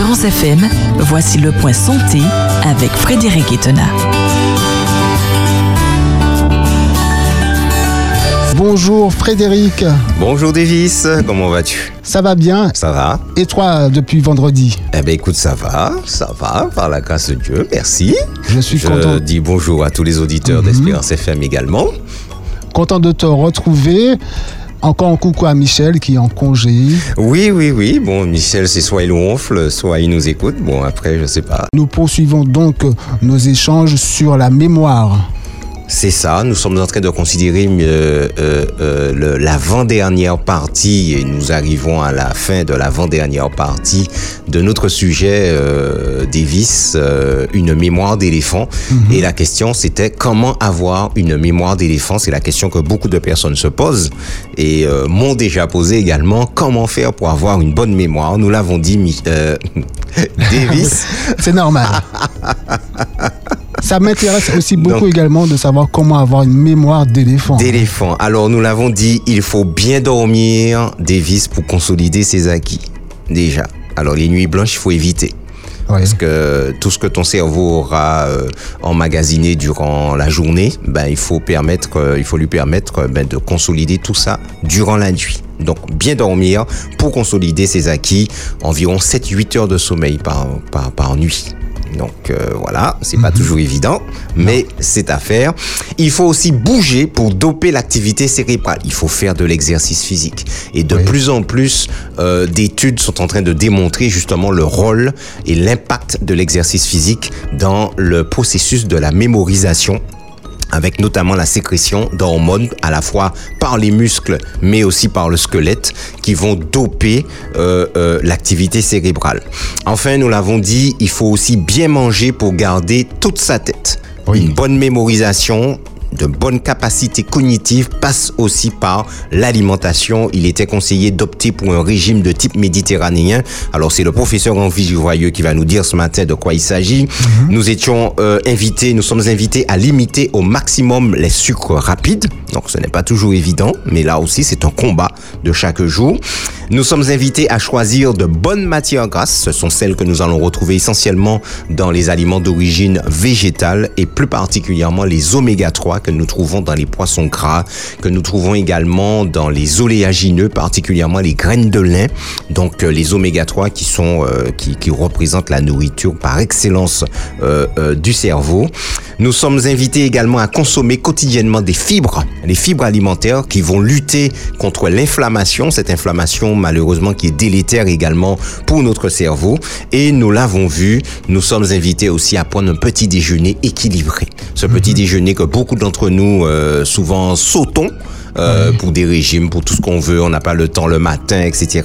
Espérance FM, voici le point santé avec Frédéric Etena. Bonjour Frédéric. Bonjour Davis, comment vas-tu? Ça va bien? Ça va Et toi depuis vendredi? Eh bien écoute, ça va, ça va, par la grâce de Dieu, merci. Je suis content. Je dis bonjour à tous les auditeurs d'Espérance FM également. Content de te retrouver. Encore un coucou à Michel qui est en congé. Oui, oui, oui. Bon, Michel, c'est soit il ronfle, soit il nous écoute. Bon, après, je sais pas. Nous poursuivons donc nos échanges sur la mémoire. C'est ça, nous sommes en train de considérer euh, euh, euh, l'avant-dernière partie et nous arrivons à la fin de l'avant-dernière partie de notre sujet euh, Davis, euh, une mémoire d'éléphant. Mhm. Et la question c'était comment avoir une mémoire d'éléphant? C'est la question que beaucoup de personnes se posent et euh, m'ont déjà posé également. Comment faire pour avoir une bonne mémoire? Nous l'avons dit, euh, Davis. C'est normal. Ça m'intéresse aussi beaucoup Donc- également de savoir comment avoir une mémoire d'éléphant. d'éléphant. Alors nous l'avons dit, il faut bien dormir, Davis, pour consolider ses acquis. Déjà. Alors les nuits blanches, il faut éviter. Ouais. Parce que tout ce que ton cerveau aura euh, emmagasiné durant la journée, ben, il, faut permettre, euh, il faut lui permettre euh, ben, de consolider tout ça durant la nuit. Donc bien dormir pour consolider ses acquis, environ 7-8 heures de sommeil par, par, par nuit. Donc euh, voilà, c'est pas toujours évident, mais c'est à faire. Il faut aussi bouger pour doper l'activité cérébrale. Il faut faire de l'exercice physique. Et de Oui. plus en plus euh, d'études sont en train de démontrer justement le rôle et l'impact de l'exercice physique dans le processus de la mémorisation avec notamment la sécrétion d'hormones à la fois par les muscles mais aussi par le squelette qui vont doper euh, euh, l'activité cérébrale. Enfin, nous l'avons dit, il faut aussi bien manger pour garder toute sa tête. Oui. Une bonne mémorisation, de bonnes capacités cognitives passe aussi par l'alimentation. Il était conseillé d'opter pour un régime de type méditerranéen. Alors c'est le professeur Henri Joyeux qui va nous dire ce matin de quoi il s'agit. Nous étions euh, invités, nous sommes invités à limiter au maximum les sucres rapides. Donc ce n'est pas toujours évident, mais là aussi c'est un combat de chaque jour. Nous sommes invités à choisir de bonnes matières grasses. Ce sont celles que nous allons retrouver essentiellement dans les aliments d'origine végétale et plus particulièrement les oméga 3 que nous trouvons dans les poissons gras, que nous trouvons également dans les oléagineux, particulièrement les graines de lin. Donc euh, les oméga 3 qui sont euh, qui, qui représentent la nourriture par excellence euh, euh, du cerveau. Nous sommes invités également à consommer quotidiennement des fibres, les fibres alimentaires qui vont lutter contre l'inflammation, cette inflammation malheureusement qui est délétère également pour notre cerveau. Et nous l'avons vu, nous sommes invités aussi à prendre un petit déjeuner équilibré. Ce petit déjeuner que beaucoup d'entre nous euh, souvent sautons. Euh, pour des régimes, pour tout ce qu'on veut, on n'a pas le temps le matin, etc.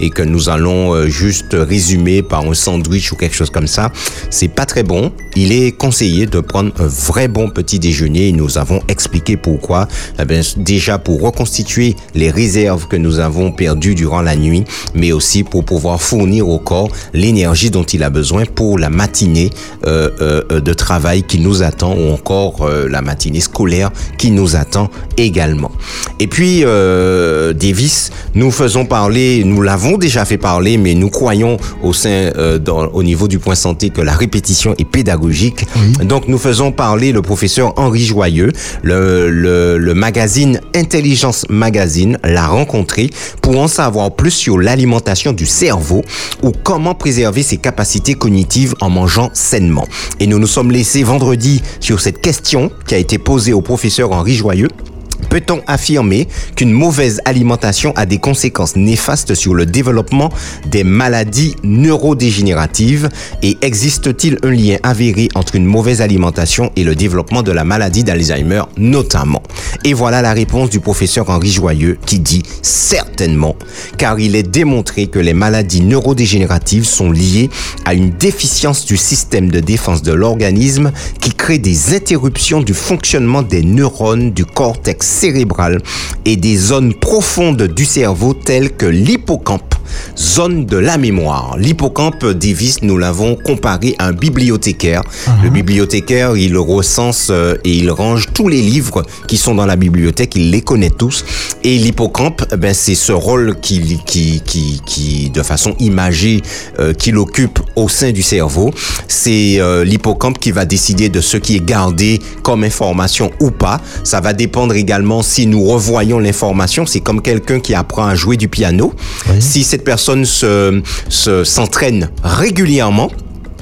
Et que nous allons euh, juste résumer par un sandwich ou quelque chose comme ça, c'est pas très bon. Il est conseillé de prendre un vrai bon petit déjeuner et nous avons expliqué pourquoi. Eh bien, déjà pour reconstituer les réserves que nous avons perdues durant la nuit, mais aussi pour pouvoir fournir au corps l'énergie dont il a besoin pour la matinée euh, euh, de travail qui nous attend ou encore euh, la matinée scolaire qui nous attend également. Et puis, euh, Davis, nous faisons parler, nous l'avons déjà fait parler, mais nous croyons au sein, euh, dans, au niveau du point santé que la répétition est pédagogique. Donc, nous faisons parler le professeur Henri Joyeux, le, le, le magazine Intelligence Magazine l'a rencontré pour en savoir plus sur l'alimentation du cerveau ou comment préserver ses capacités cognitives en mangeant sainement. Et nous nous sommes laissés vendredi sur cette question qui a été posée au professeur Henri Joyeux. Peut-on affirmer qu'une mauvaise alimentation a des conséquences néfastes sur le développement des maladies neurodégénératives? Et existe-t-il un lien avéré entre une mauvaise alimentation et le développement de la maladie d'Alzheimer notamment? Et voilà la réponse du professeur Henri Joyeux qui dit certainement car il est démontré que les maladies neurodégénératives sont liées à une déficience du système de défense de l'organisme qui crée des interruptions du fonctionnement des neurones du cortex cérébral et des zones profondes du cerveau telles que l'hippocampe Zone de la mémoire. L'hippocampe Davis, nous l'avons comparé à un bibliothécaire. Le bibliothécaire, il recense euh, et il range tous les livres qui sont dans la bibliothèque, il les connaît tous. Et l'hippocampe, eh ben, c'est ce rôle qui, qui, qui, qui, de façon imagée, euh, qu'il occupe au sein du cerveau. C'est euh, l'hippocampe qui va décider de ce qui est gardé comme information ou pas. Ça va dépendre également si nous revoyons l'information. C'est comme quelqu'un qui apprend à jouer du piano. Si cette personne se, se, s'entraîne régulièrement,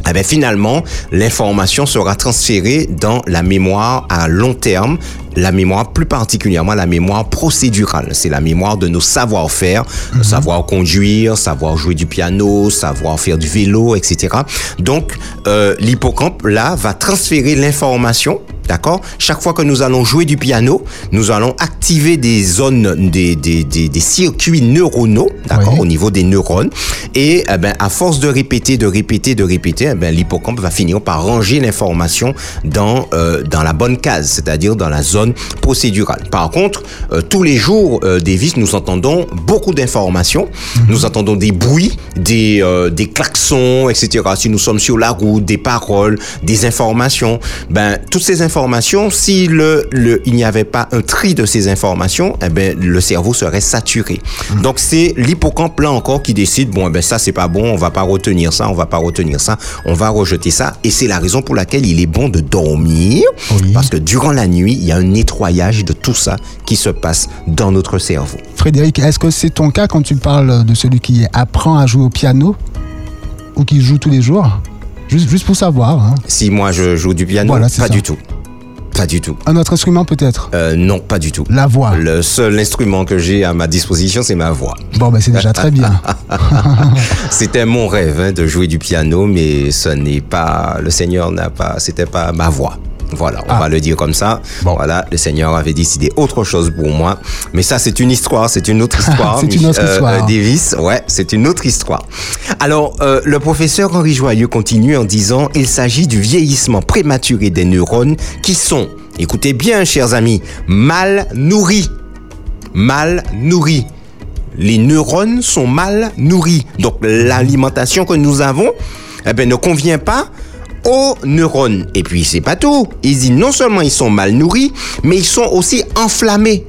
eh bien, finalement, l'information sera transférée dans la mémoire à long terme, la mémoire plus particulièrement la mémoire procédurale. C'est la mémoire de nos savoir-faire, savoir conduire, savoir jouer du piano, savoir faire du vélo, etc. Donc, euh, l'hippocampe, là, va transférer l'information D'accord? Chaque fois que nous allons jouer du piano, nous allons activer des zones, des, des, des, des circuits neuronaux, d'accord, Oui. au niveau des neurones. Et eh ben, à force de répéter, de répéter, de répéter, eh ben, l'hippocampe va finir par ranger l'information dans, euh, dans la bonne case, c'est-à-dire dans la zone procédurale. Par contre, euh, tous les jours, euh, Davis, nous entendons beaucoup d'informations. Nous entendons des bruits, des, euh, des klaxons, etc. Si nous sommes sur la route, des paroles, des informations, ben, toutes ces informations, si le, le, il n'y avait pas un tri de ces informations, eh ben, le cerveau serait saturé. Donc, c'est l'hippocampe là encore qui décide, bon, eh ben, ça, c'est pas bon, on va pas retenir ça, on va pas retenir ça, on va rejeter ça. Et c'est la raison pour laquelle il est bon de dormir, Oui. parce que durant la nuit, il y a un nettoyage de tout ça qui se passe dans notre cerveau. Frédéric, est-ce que c'est ton cas quand tu parles de celui qui apprend à jouer au piano ou qui joue tous les jours? Juste, juste pour savoir. hein. Si moi je joue du piano, Voilà, pas ça. du tout. Pas du tout. Un autre instrument peut-être? Euh, non, pas du tout. La voix. Le seul instrument que j'ai à ma disposition, c'est ma voix. Bon, ben c'est déjà très bien. C'était mon rêve hein, de jouer du piano, mais ce n'est pas. Le Seigneur n'a pas. C'était pas ma voix. Voilà, on Ah. va le dire comme ça. Bon. Voilà, le Seigneur avait décidé autre chose pour moi. Mais ça, c'est une histoire, c'est une autre histoire. C'est une autre Mich- histoire. Davis, ouais, c'est une autre histoire. Alors, euh, le professeur Henri Joyeux continue en disant il s'agit du vieillissement prématuré des neurones qui sont, écoutez bien, chers amis, mal nourris. Mal nourris. Les neurones sont mal nourris. Donc, l'alimentation que nous avons, eh ben, ne convient pas aux neurones. Et puis, c'est pas tout. Il dit non seulement ils sont mal nourris, mais ils sont aussi enflammés.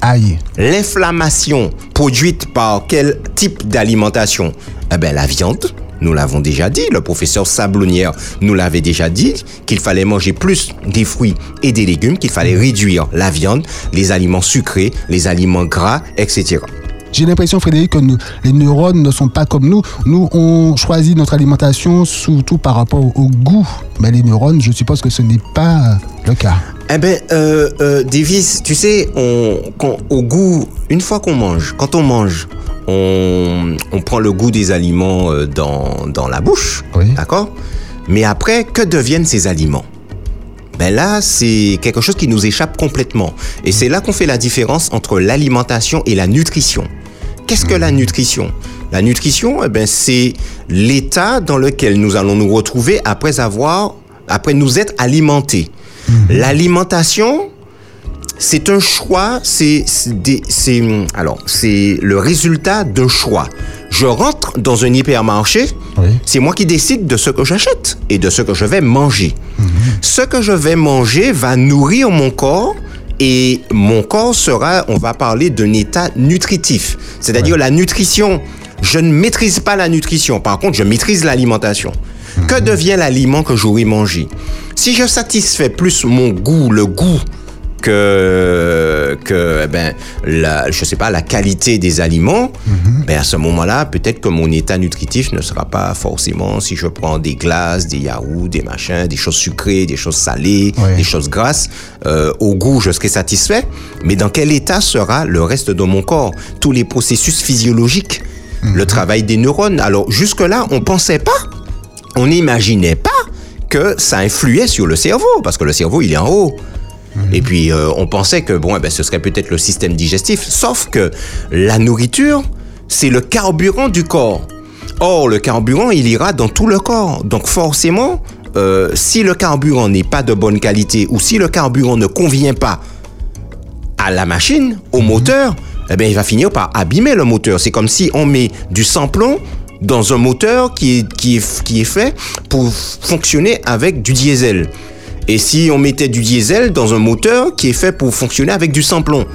Aïe. L'inflammation produite par quel type d'alimentation? Eh bien, la viande. Nous l'avons déjà dit, le professeur Sablonnière nous l'avait déjà dit, qu'il fallait manger plus des fruits et des légumes, qu'il fallait réduire la viande, les aliments sucrés, les aliments gras, etc. J'ai l'impression, Frédéric, que nous- les neurones ne sont pas comme nous. Nous, on choisit notre alimentation surtout par rapport au, au goût. Mais les neurones, je suppose que ce n'est pas le cas. Eh ben, euh, euh, Davis, tu sais, on, quand- au goût, une fois qu'on mange, quand on mange, on, on prend le goût des aliments euh, dans, dans la bouche, Oui. d'accord? Mais après, que deviennent ces aliments? Ben là, c'est quelque chose qui nous échappe complètement. Et c'est là qu'on fait la différence entre l'alimentation et la nutrition. Qu'est-ce que la nutrition? La nutrition, eh ben, c'est l'état dans lequel nous allons nous retrouver après avoir, après nous être alimentés. L'alimentation, c'est un choix, c'est c'est des- c'est alors c'est le résultat d'un choix. Je rentre dans un hypermarché, Oui. c'est moi qui décide de ce que j'achète et de ce que je vais manger. Ce que je vais manger va nourrir mon corps et mon corps sera, on va parler d'un état nutritif. C'est-à-dire la nutrition, je ne maîtrise pas la nutrition, par contre je maîtrise l'alimentation. Que devient l'aliment que j'aurai mangé? Si je satisfais plus mon goût, le goût que, que eh ben, la, je sais pas, la qualité des aliments, ben à ce moment-là, peut-être que mon état nutritif ne sera pas forcément si je prends des glaces, des yaourts, des machins, des choses sucrées, des choses salées, des choses grasses. euh, au goût, je serai satisfait, mais dans quel état sera le reste de mon corps? Tous les processus physiologiques, le travail des neurones. Alors jusque-là, on pensait pas on n'imaginait pas que ça influait sur le cerveau, parce que le cerveau, il est en haut. Et puis, euh, on pensait que bon, eh ben, ce serait peut-être le système digestif, sauf que la nourriture, c'est le carburant du corps. Or, le carburant, il ira dans tout le corps. Donc, forcément, euh, si le carburant n'est pas de bonne qualité ou si le carburant ne convient pas à la machine, au moteur, eh bien, il va finir par abîmer le moteur. C'est comme si on met du samplon dans un moteur qui est, qui est, qui est fait pour fonctionner avec du diesel. Et si on mettait du diesel dans un moteur qui est fait pour fonctionner avec du samplon,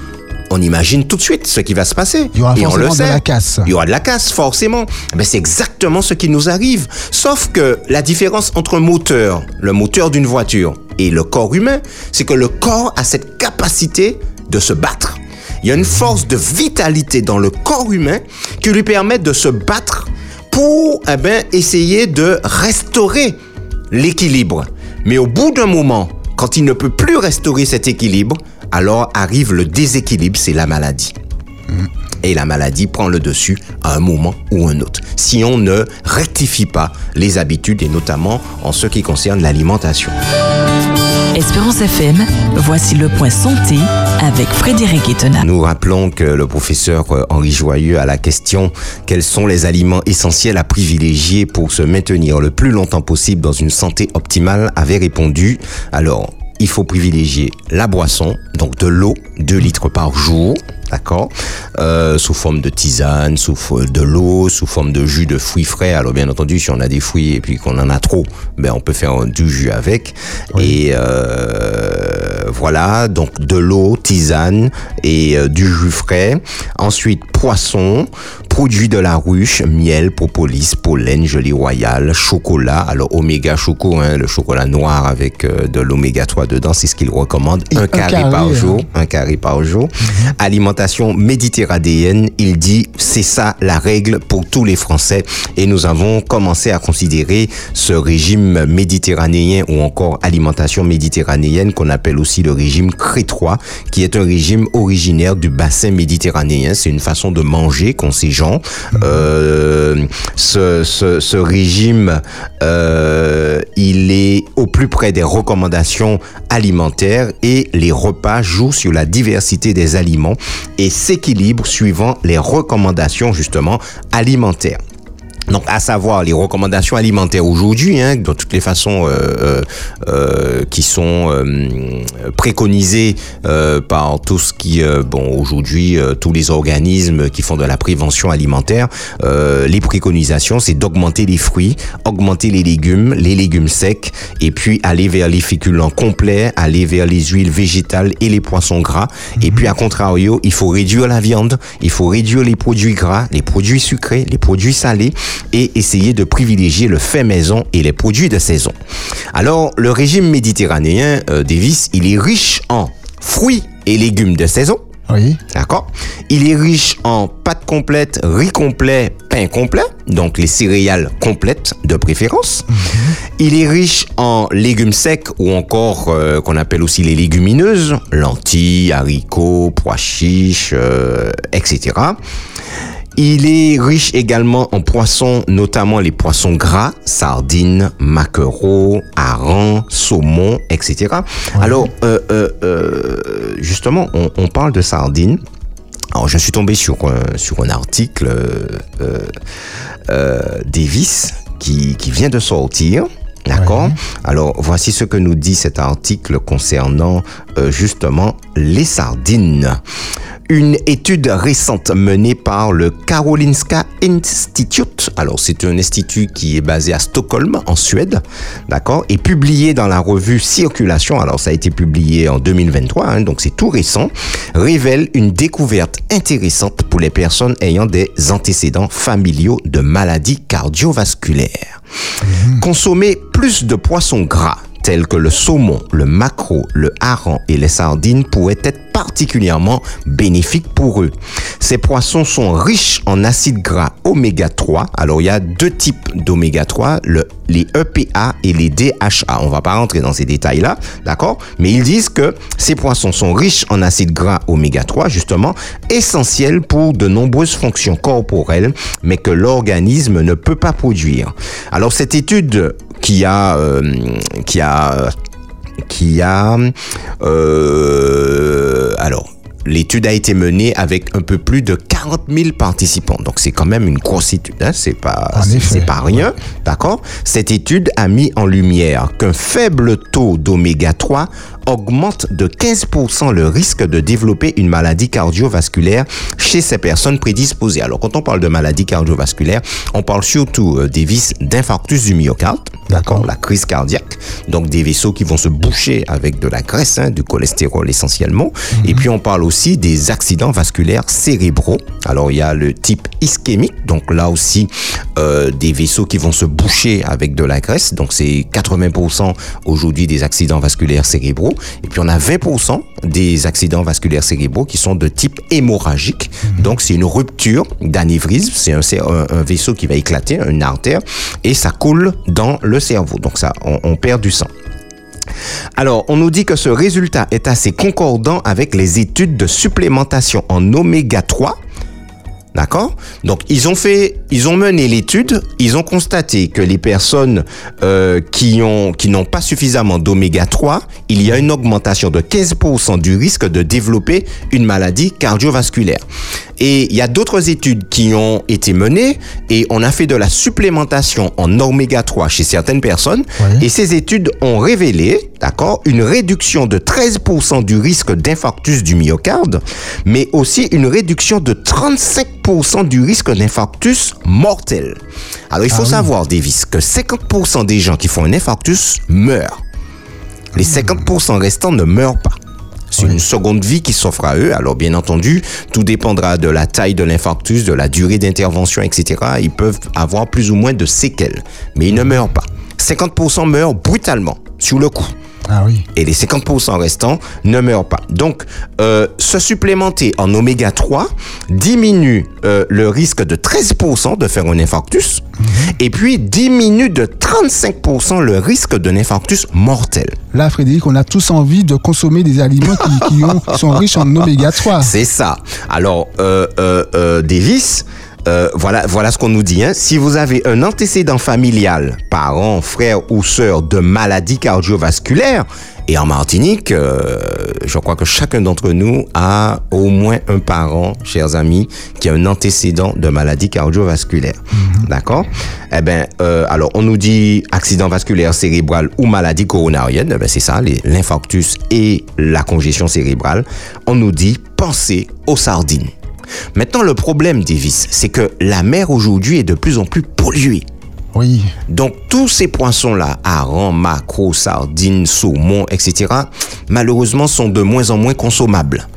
on imagine tout de suite ce qui va se passer. Il y aura Et on le forcément de la casse. Il y aura de la casse, forcément. Ben, c'est exactement ce qui nous arrive. Sauf que la différence entre un moteur, le moteur d'une voiture, et le corps humain, c'est que le corps a cette capacité de se battre. Il y a une force de vitalité dans le corps humain qui lui permet de se battre pour eh ben, essayer de restaurer l'équilibre. Mais au bout d'un moment, quand il ne peut plus restaurer cet équilibre, alors arrive le déséquilibre, c'est la maladie. Et la maladie prend le dessus à un moment ou un autre. Si on ne rectifie pas les habitudes et notamment en ce qui concerne l'alimentation. Espérance FM, voici le point santé avec Frédéric Etena. Nous rappelons que le professeur euh, Henri Joyeux à la question quels sont les aliments essentiels à privilégier pour se maintenir le plus longtemps possible dans une santé optimale avait répondu alors il faut privilégier la boisson, donc de l'eau, 2 litres par jour, d'accord Euh, Sous forme de tisane, sous de l'eau, sous forme de jus de fruits frais. Alors bien entendu, si on a des fruits et puis qu'on en a trop, ben on peut faire du jus avec. Et euh, voilà, donc de l'eau, tisane et euh, du jus frais. Ensuite, poisson, produits de la ruche, miel, propolis, pollen, gelée royale, chocolat. Alors oméga choco, hein, le chocolat noir avec euh, de l'oméga 3 dedans, c'est ce qu'il recommande. Un un carré, carré, par hein. jour un carré par jour. Alimentation méditerranéenne, il dit c'est ça la règle pour tous les Français et nous avons commencé à considérer ce régime méditerranéen ou encore alimentation méditerranéenne qu'on appelle aussi le régime crétois qui est un régime originaire du bassin méditerranéen. C'est une façon de manger qu'ont ces gens. Euh, ce, régime, euh, il est au plus près des recommandations alimentaires et les repas jouent sur la diversité des aliments et s'équilibrent suivant les recommandations justement alimentaires. Donc, à savoir les recommandations alimentaires aujourd'hui, hein, de toutes les façons euh, euh, euh, qui sont euh, préconisées euh, par tout ce qui, euh, bon, aujourd'hui, euh, tous les organismes qui font de la prévention alimentaire, euh, les préconisations, c'est d'augmenter les fruits, augmenter les légumes, les légumes secs, et puis aller vers les féculents complets, aller vers les huiles végétales et les poissons gras. Et puis, à contrario, il faut réduire la viande, il faut réduire les produits gras, les produits sucrés, les produits salés, et essayer de privilégier le fait maison et les produits de saison. Alors, le régime méditerranéen, euh, Davis, il est riche en fruits et légumes de saison. Oui. D'accord Il est riche en pâtes complètes, riz complet, pain complet, donc les céréales complètes de préférence. Il est riche en légumes secs ou encore euh, qu'on appelle aussi les légumineuses, lentilles, haricots, pois chiches, euh, etc. Il est riche également en poissons, notamment les poissons gras, sardines, maquereaux, harengs, saumon, etc. Alors, euh, euh, euh, justement, on, on parle de sardines. Alors, je suis tombé sur un, sur un article euh, euh, euh, Davis qui, qui vient de sortir. D'accord Alors, voici ce que nous dit cet article concernant euh, justement les sardines. Une étude récente menée par le Karolinska Institute, alors c'est un institut qui est basé à Stockholm, en Suède, d'accord, et publiée dans la revue Circulation, alors ça a été publié en 2023, hein, donc c'est tout récent, révèle une découverte intéressante pour les personnes ayant des antécédents familiaux de maladies cardiovasculaires. Consommer plus de poissons gras tels que le saumon, le maquereau, le hareng et les sardines pourraient être particulièrement bénéfiques pour eux. Ces poissons sont riches en acides gras oméga 3. Alors il y a deux types d'oméga 3, le, les EPA et les DHA. On va pas rentrer dans ces détails-là, d'accord? Mais ils disent que ces poissons sont riches en acides gras oméga 3, justement, essentiels pour de nombreuses fonctions corporelles, mais que l'organisme ne peut pas produire. Alors cette étude qui a euh, qui a qui a euh, alors L'étude a été menée avec un peu plus de 40 000 participants. Donc c'est quand même une grosse étude, hein? c'est pas c'est pas rien, d'accord? Cette étude a mis en lumière qu'un faible taux d'oméga 3 augmente de 15% le risque de développer une maladie cardiovasculaire chez ces personnes prédisposées. Alors, quand on parle de maladie cardiovasculaire, on parle surtout euh, des vis d'infarctus du myocarde, d'accord, la crise cardiaque, donc des vaisseaux qui vont se boucher avec de la graisse, hein, du cholestérol essentiellement. Et puis, on parle aussi des accidents vasculaires cérébraux. Alors, il y a le type ischémique, donc là aussi, euh, des vaisseaux qui vont se boucher avec de la graisse. Donc, c'est 80% aujourd'hui des accidents vasculaires cérébraux. Et puis, on a 20% des accidents vasculaires cérébraux qui sont de type hémorragique. Donc, c'est une rupture d'anévrisme. C'est un, c'est un- un vaisseau qui va éclater, une artère, et ça coule dans le cerveau. Donc, ça, on- on perd du sang. Alors, on nous dit que ce résultat est assez concordant avec les études de supplémentation en oméga 3. D'accord? Donc, ils ont fait, ils ont mené l'étude, ils ont constaté que les personnes euh, qui qui n'ont pas suffisamment d'oméga 3, il y a une augmentation de 15% du risque de développer une maladie cardiovasculaire. Et il y a d'autres études qui ont été menées et on a fait de la supplémentation en oméga 3 chez certaines personnes Ouais. et ces études ont révélé, d'accord, une réduction de 13% du risque d'infarctus du myocarde, mais aussi une réduction de 35% du risque d'infarctus mortel. Alors il faut savoir, Davis, que 50% des gens qui font un infarctus meurent. Les 50% restants ne meurent pas. C'est une seconde vie qui s'offre à eux. Alors, bien entendu, tout dépendra de la taille de l'infarctus, de la durée d'intervention, etc. Ils peuvent avoir plus ou moins de séquelles, mais ils ne meurent pas. 50% meurent brutalement, sur le coup. Ah oui. Et les 50% restants ne meurent pas. Donc, euh, se supplémenter en oméga 3 diminue euh, le risque de 13% de faire un infarctus et puis diminue de 35% le risque d'un infarctus mortel. Là, Frédéric, on a tous envie de consommer des aliments qui, qui ont- qui sont riches en oméga 3. C'est ça. Alors, euh, euh, euh, Davis, euh, voilà, voilà ce qu'on nous dit. Hein. Si vous avez un antécédent familial, parent, frère ou sœur de maladie cardiovasculaire, et en Martinique, euh, je crois que chacun d'entre nous a au moins un parent, chers amis, qui a un antécédent de maladie cardiovasculaire. D'accord? Eh ben, euh, alors on nous dit accident vasculaire cérébral ou maladie coronarienne. Eh ben, c'est ça, l'infarctus et la congestion cérébrale. On nous dit pensez aux sardines. Maintenant, le problème, Davis, c'est que la mer aujourd'hui est de plus en plus polluée. Oui. Donc tous ces poissons-là, harengs, maquereaux, sardines, saumons, etc., malheureusement sont de moins en moins consommables.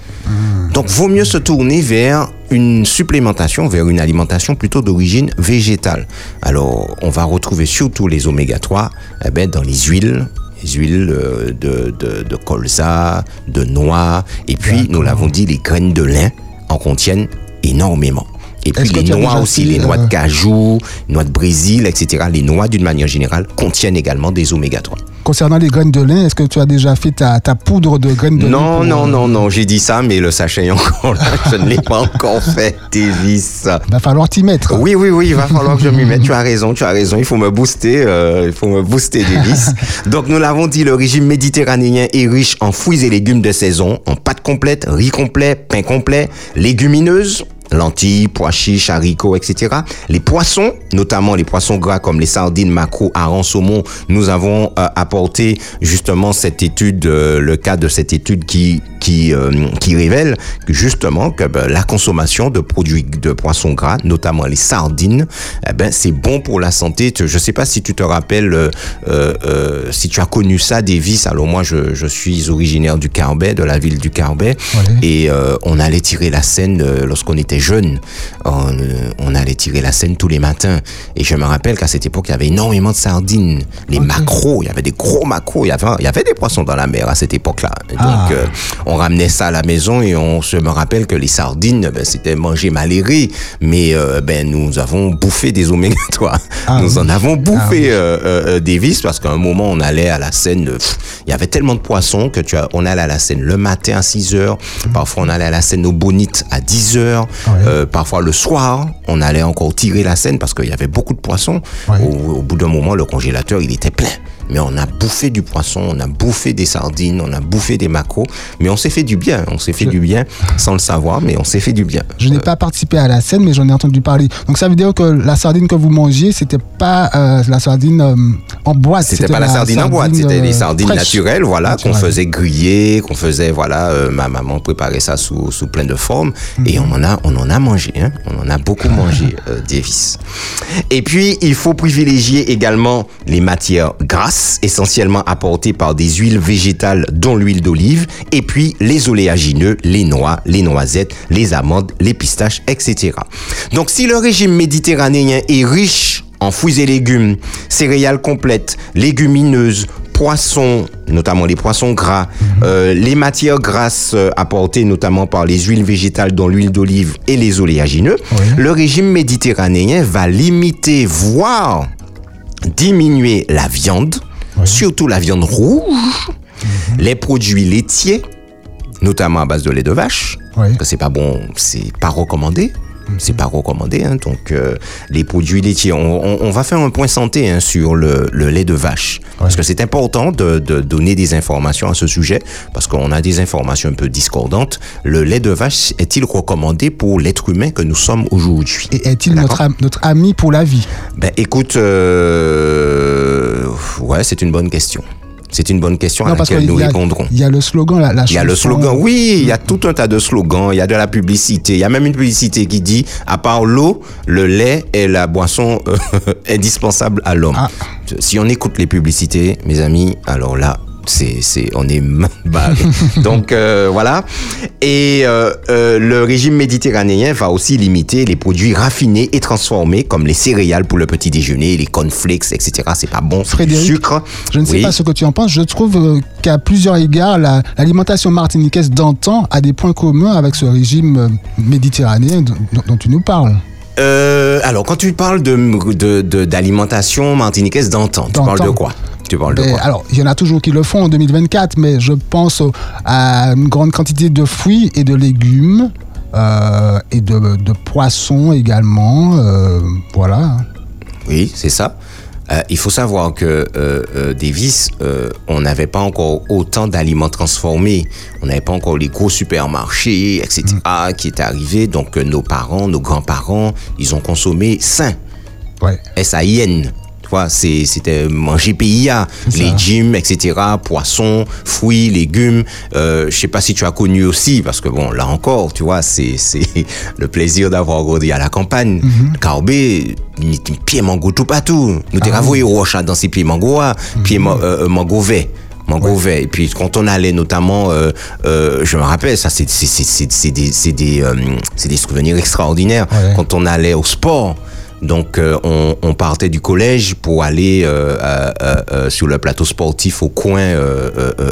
Donc vaut mieux se tourner vers une supplémentation, vers une alimentation plutôt d'origine végétale. Alors on va retrouver surtout les oméga 3 eh ben, dans les huiles, les huiles euh, de, de, de colza, de noix, et puis nous l'avons dit, les graines de lin en contiennent énormément. Et puis les noix aussi, les noix euh, de cajou, noix de Brésil, etc. Les noix, d'une manière générale, contiennent également des oméga 3. Concernant les graines de lin, est-ce que tu as déjà fait ta, ta poudre de graines de lin Non, non, non, non, j'ai dit ça, mais le sachet est encore là. Je ne l'ai pas encore fait, Davis. Va falloir t'y mettre. Oui, oui, oui, il va falloir que je m'y mette. Tu as raison, tu as raison. Il faut me booster, euh, il faut me booster, Davis. Donc, nous l'avons dit, le régime méditerranéen est riche en fruits et légumes de saison, en pâtes complètes, riz complet, pain complet, légumineuses, lentilles, pois chiches, haricots, etc. Les poissons, notamment les poissons gras comme les sardines, maquereaux, harengs, saumons, nous avons euh, apporté justement cette étude, euh, le cas de cette étude qui qui euh, qui révèle justement que ben, la consommation de produits de poissons gras, notamment les sardines, eh ben c'est bon pour la santé. Je sais pas si tu te rappelles, euh, euh, euh, si tu as connu ça, Davis. Alors moi, je, je suis originaire du Carbet, de la ville du Carbet, Ouais. et on allait tirer la Seine euh, lorsqu'on était jeune. On, euh, on allait tirer la Seine tous les matins. Et je me rappelle qu'à cette époque, il y avait énormément de sardines, les maquereaux. Il y avait des gros maquereaux. Il y avait, il y avait des poissons dans la mer à cette époque-là. Ah. Donc, euh, on ramenait ça à la maison et on se me rappelle que les sardines, ben, c'était manger maléré. Mais euh, ben, nous avons bouffé des oméga 3. Ah nous oui. en avons bouffé Ah oui. euh, des vis parce qu'à un moment, on allait à la Seine. pff, Il y avait tellement de poissons que tu as, on allait à la Seine le matin à 6 heures. Parfois, on allait à la Seine au Bonite à 10 heures. Euh, parfois, le soir, on allait encore tirer la Seine parce qu'il y avait beaucoup de poissons. Ouais. Au, au bout d'un moment, le congélateur, il était plein. Mais on a bouffé du poisson, on a bouffé des sardines, on a bouffé des macros, mais on s'est fait du bien. On s'est fait du bien sans le savoir, mais on s'est fait du bien. Je n'ai pas participé à la scène, mais j'en ai entendu parler. Donc ça veut dire que la sardine que vous mangiez, c'était pas euh, la sardine euh, en boîte. C'était pas la, sardine, en boîte, c'était les sardines naturelles, voilà, qu'on faisait griller, qu'on faisait, voilà, ma maman préparait ça sous, sous plein de formes, et on en a, on en a mangé, hein, on en a beaucoup mangé, Davis. Et puis il faut privilégier également les matières grasses, essentiellement apportées par des huiles végétales, dont l'huile d'olive, et puis les oléagineux, les noix, les noisettes, les amandes, les pistaches, etc. Donc si le régime méditerranéen est riche en fruits et légumes, céréales complètes, légumineuses, poissons, notamment les poissons gras, euh, les matières grasses euh, apportées notamment par les huiles végétales dont l'huile d'olive et les oléagineux, le régime méditerranéen va limiter, voire diminuer la viande, surtout la viande rouge, les produits laitiers, notamment à base de lait de vache, que c'est pas bon, c'est pas recommandé. C'est pas recommandé, hein, donc euh, les produits laitiers. On, va faire un point santé hein, sur le, lait de vache, parce que c'est important de, donner des informations à ce sujet, parce qu'on a des informations un peu discordantes. Le lait de vache est-il recommandé pour l'être humain que nous sommes aujourd'hui? Et est-il notre, notre ami pour la vie? Ben écoute, euh, ouais, c'est une bonne question. C'est une bonne question à laquelle nous répondrons. Il y a le slogan, la, la Il y a le slogan, oui, il y a tout un tas de slogans, il y a de la publicité. Il y a même une publicité qui dit, à part l'eau, le lait est la boisson euh, indispensable à l'homme. Ah. Si on écoute les publicités, mes amis, alors là, c'est, c'est, on est mal. Donc euh, voilà. Et euh, euh, le régime méditerranéen va aussi limiter les produits raffinés et transformés, comme les céréales pour le petit déjeuner, les cornflakes, etc. C'est pas bon, c'est du sucre. Je ne sais pas ce que tu en penses. Je trouve qu'à plusieurs égards, l'alimentation martiniquaise d'antan a des points communs avec ce régime méditerranéen dont, tu nous parles. alors, quand tu parles de, d'alimentation martiniquaise d'antan, tu parles de quoi? Alors, il y en a toujours qui le font en 2024, mais je pense à une grande quantité de fruits et de légumes euh, et de, poissons également. Euh, voilà. Oui, c'est ça. Euh, il faut savoir que Davis, on n'avait pas encore autant d'aliments transformés. On n'avait pas encore les gros supermarchés, etc., mm. qui étaient arrivés. Donc, nos parents, nos grands-parents, ils ont consommé sain. Ouais. S-A-I-N c'était manger PIA, les gyms, etc., poissons, fruits, légumes. Euh, je sais pas si tu as connu aussi, parce que bon, là encore, tu vois, c'est le plaisir d'avoir grandi à la campagne. Mm -hmm. pied mango tout partout. Nous ah, t'avons au dans ces pieds mango, pieds mhm. euh, euh, mango vert. Mango vert. Et puis quand on allait notamment, euh, euh, je me rappelle, ça c'est des, des, euh, des souvenirs extraordinaires. Quand on allait au sport, donc euh, on, on, partait du collège pour aller euh, euh, sur le plateau sportif au coin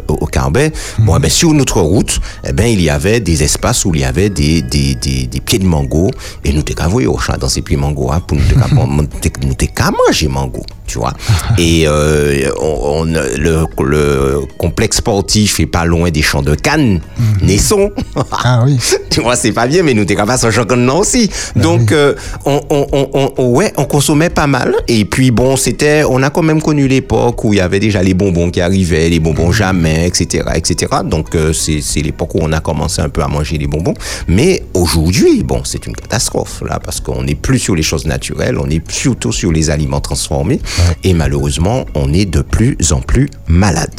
au Carbet. Bon, eh ben, sur notre route, eh ben, il y avait des espaces où il y avait des, des, des, des pieds de mango et nous t'écavons au champ dans ces pieds de mango hein, pour nous t'écavons manger mango tu vois. Et euh, on, le, le, complexe sportif est pas loin des champs de Cannes, mm Naisson. ah oui. tu vois, c'est pas bien, mais nous t'es capable de champ de aussi. Ben Donc, euh, on, on, on, ouais, on consommait pas mal. Et puis, bon, c'était, on a quand même connu l'époque où il y avait déjà les bonbons qui arrivaient, les bonbons mhm. jamais, etc., etc. Donc, euh, c'est l'époque où on a commencé un peu à manger les bonbons. Mais aujourd'hui, bon, c'est une catastrophe, là, parce qu'on n'est plus sur les choses naturelles, on est surtout sur les aliments transformés. Et malheureusement, on est de plus en plus malade.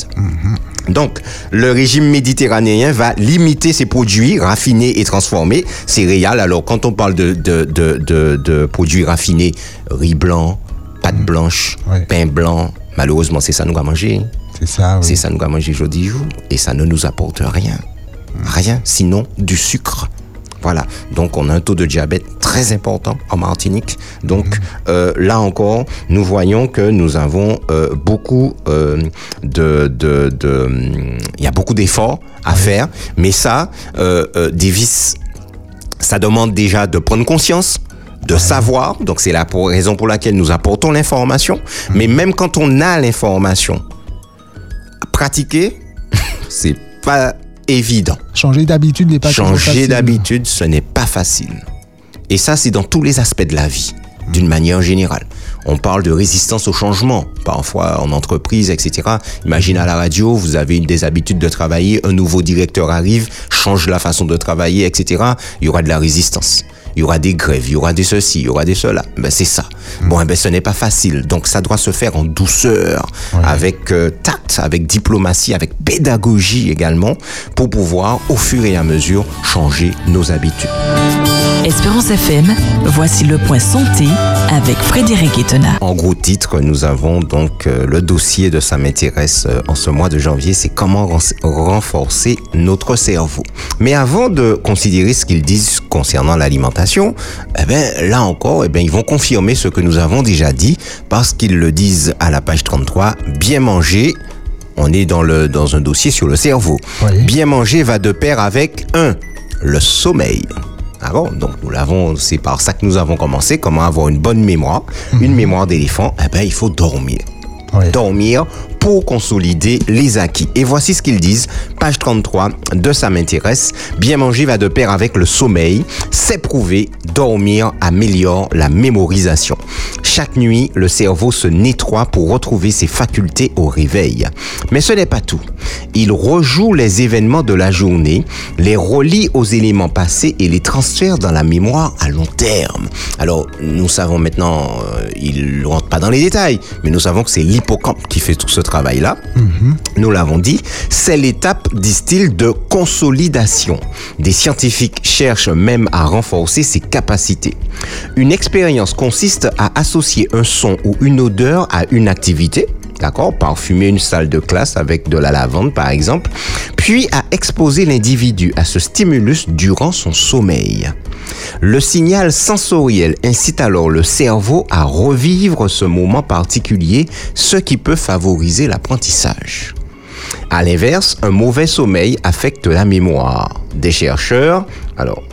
Donc, le régime méditerranéen va limiter ses produits raffinés et transformés, céréales. Alors, quand on parle de, de, de, de, produits raffinés, riz blanc, pâte mm. blanche, pain blanc, malheureusement, c'est ça nous va manger. C'est ça, C'est ça nous va manger aujourd'hui. Et ça ne nous apporte rien. Rien, sinon du sucre. Voilà. Donc, on a un taux de diabète très important en Martinique. Donc, mhm. euh, là encore, nous voyons que nous avons euh, beaucoup euh, de, de, de, il y a beaucoup d'efforts à faire. Mais ça, Davis, ça demande déjà de prendre conscience de savoir. Donc c'est la raison pour laquelle nous apportons l'information. Mhm. Mais même quand on a l'information, pratiquer, c'est pas évident. Changer d'habitude n'est pas Changer d'habitude, ce n'est pas facile. Et ça, c'est dans tous les aspects de la vie. d'une manière générale. On parle de résistance au changement, parfois en entreprise, etc. Imagine à la radio, vous avez une des habitudes de travailler, un nouveau directeur arrive, change la façon de travailler, etc. Il y aura de la résistance il y aura des grèves, il y aura des ceci, il y aura des cela. Ben c'est ça. Bon, eh ben ce n'est pas facile. Donc ça doit se faire en douceur, avec euh, tact, avec diplomatie, avec pédagogie également, pour pouvoir au fur et à mesure changer nos habitudes. Espérance FM, voici le point santé avec Frédéric Etena. En gros titre, nous avons donc euh, le dossier de Ça m'intéresse euh, en ce mois de janvier, c'est comment renforcer notre cerveau. Mais avant de considérer ce qu'ils disent concernant l'alimentation, eh ben, là encore, eh ben, ils vont confirmer ce que nous avons déjà dit parce qu'ils le disent à la page 33, bien manger, on est dans, le, dans un dossier sur le cerveau. Bien manger va de pair avec un, le sommeil. Donc nous l'avons, c'est par ça que nous avons commencé. Comment avoir une bonne mémoire, une mhm. mémoire d'éléphant Eh ben, il faut dormir. Dormir pour consolider les acquis. Et voici ce qu'ils disent, page 33 de Ça m'intéresse. Bien manger va de pair avec le sommeil. C'est prouvé, dormir améliore la mémorisation. Chaque nuit, le cerveau se nettoie pour retrouver ses facultés au réveil. Mais ce n'est pas tout. Il rejoue les événements de la journée, les relie aux éléments passés et les transfère dans la mémoire à long terme. Alors, nous savons maintenant, euh, il ne rentre pas dans les détails, mais nous savons que c'est l'hippocampe qui fait tout ce travail travail-là, nous l'avons dit, c'est l'étape, disent-ils, de consolidation. Des scientifiques cherchent même à renforcer ses capacités. Une expérience consiste à associer un son ou une odeur à une activité, d'accord, parfumer une salle de classe avec de la lavande par exemple, puis à exposer l'individu à ce stimulus durant son sommeil. Le signal sensoriel incite alors le cerveau à revivre ce moment particulier, ce qui peut favoriser l'apprentissage. À l'inverse, un mauvais sommeil affecte la mémoire. Des chercheurs, alors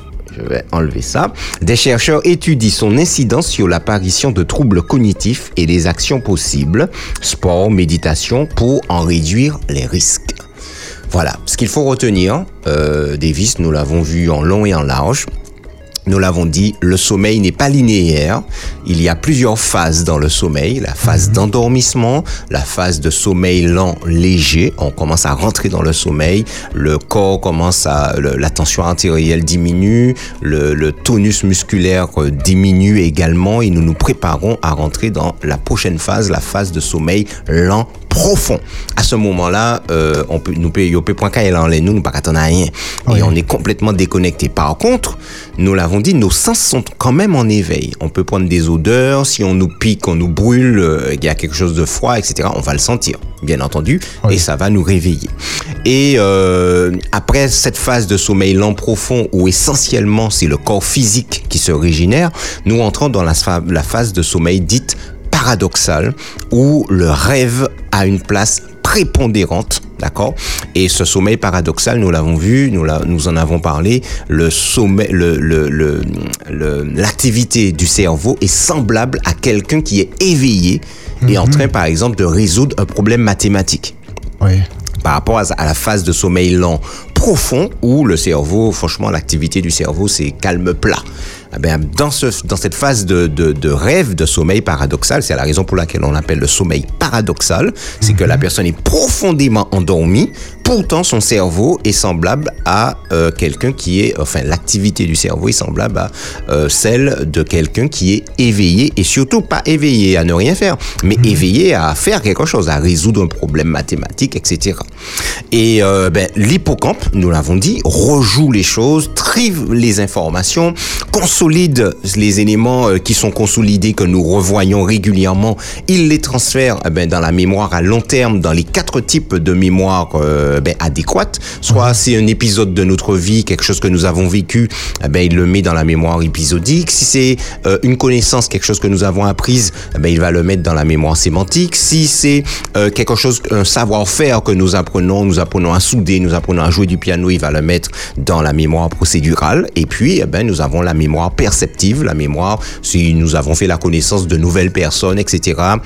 je vais enlever ça. Des chercheurs étudient son incidence sur l'apparition de troubles cognitifs et les actions possibles, sport, méditation, pour en réduire les risques. Voilà, ce qu'il faut retenir, euh, Davis, nous l'avons vu en long et en large, nous l'avons dit, le sommeil n'est pas linéaire. Il y a plusieurs phases dans le sommeil. La phase mhm. d'endormissement, la phase de sommeil lent, léger. On commence à rentrer dans le sommeil. Le corps commence à, la tension artérielle diminue. Le, le, tonus musculaire euh, diminue également et nous nous préparons à rentrer dans la prochaine phase, la phase de sommeil lent profond. À ce moment-là, euh, on peut, nous peut, point en nous, nous pas rien. Et on est complètement déconnecté. Par contre, nous l'avons dit, nos sens sont quand même en éveil. On peut prendre des odeurs, si on nous pique, on nous brûle, euh, il y a quelque chose de froid, etc. On va le sentir, bien entendu, et ça va nous réveiller. Et euh, après cette phase de sommeil lent profond, où essentiellement c'est le corps physique qui se régénère, nous entrons dans la, la phase de sommeil dite paradoxal où le rêve a une place prépondérante, d'accord? Et ce sommeil paradoxal, nous l'avons vu, nous, nous en avons parlé, le sommeil, l'activité le, du cerveau est semblable à quelqu'un qui est éveillé et en mhm. train, par exemple, de résoudre un problème mathématique. Oui par rapport à la phase de sommeil lent profond où le cerveau, franchement, l'activité du cerveau, c'est calme plat. Eh ben, dans, ce, dans cette phase de, de, de rêve, de sommeil paradoxal, c'est la raison pour laquelle on l'appelle le sommeil paradoxal, c'est que la mhm. personne est profondément endormie, pourtant son cerveau est semblable à euh, quelqu'un qui est, enfin l'activité du cerveau est semblable à euh, celle de quelqu'un qui est éveillé et surtout pas éveillé à ne rien faire, mais mhm. éveillé à faire quelque chose, à résoudre un problème mathématique, etc. Et euh, ben, l'hippocampe, nous l'avons dit, rejoue les choses, trive les informations, consolide les éléments qui sont consolidés, que nous revoyons régulièrement, il les transfère eh ben, dans la mémoire à long terme, dans les quatre types de mémoire ben, adéquates. Soit c'est un épisode de notre vie, quelque chose que nous avons vécu, eh ben, il le met dans la mémoire épisodique. Si c'est euh, une connaissance, quelque chose que nous avons apprise, eh ben, il va le mettre dans la mémoire sémantique. Si c'est quelque chose, un savoir-faire que nous apprenons, nous apprenons à souder, nous apprenons à jouer du piano, il va le mettre dans la mémoire procédurale. Et puis, eh ben, nous avons la mémoire perceptive, la mémoire si nous avons fait la connaissance de nouvelles personnes, etc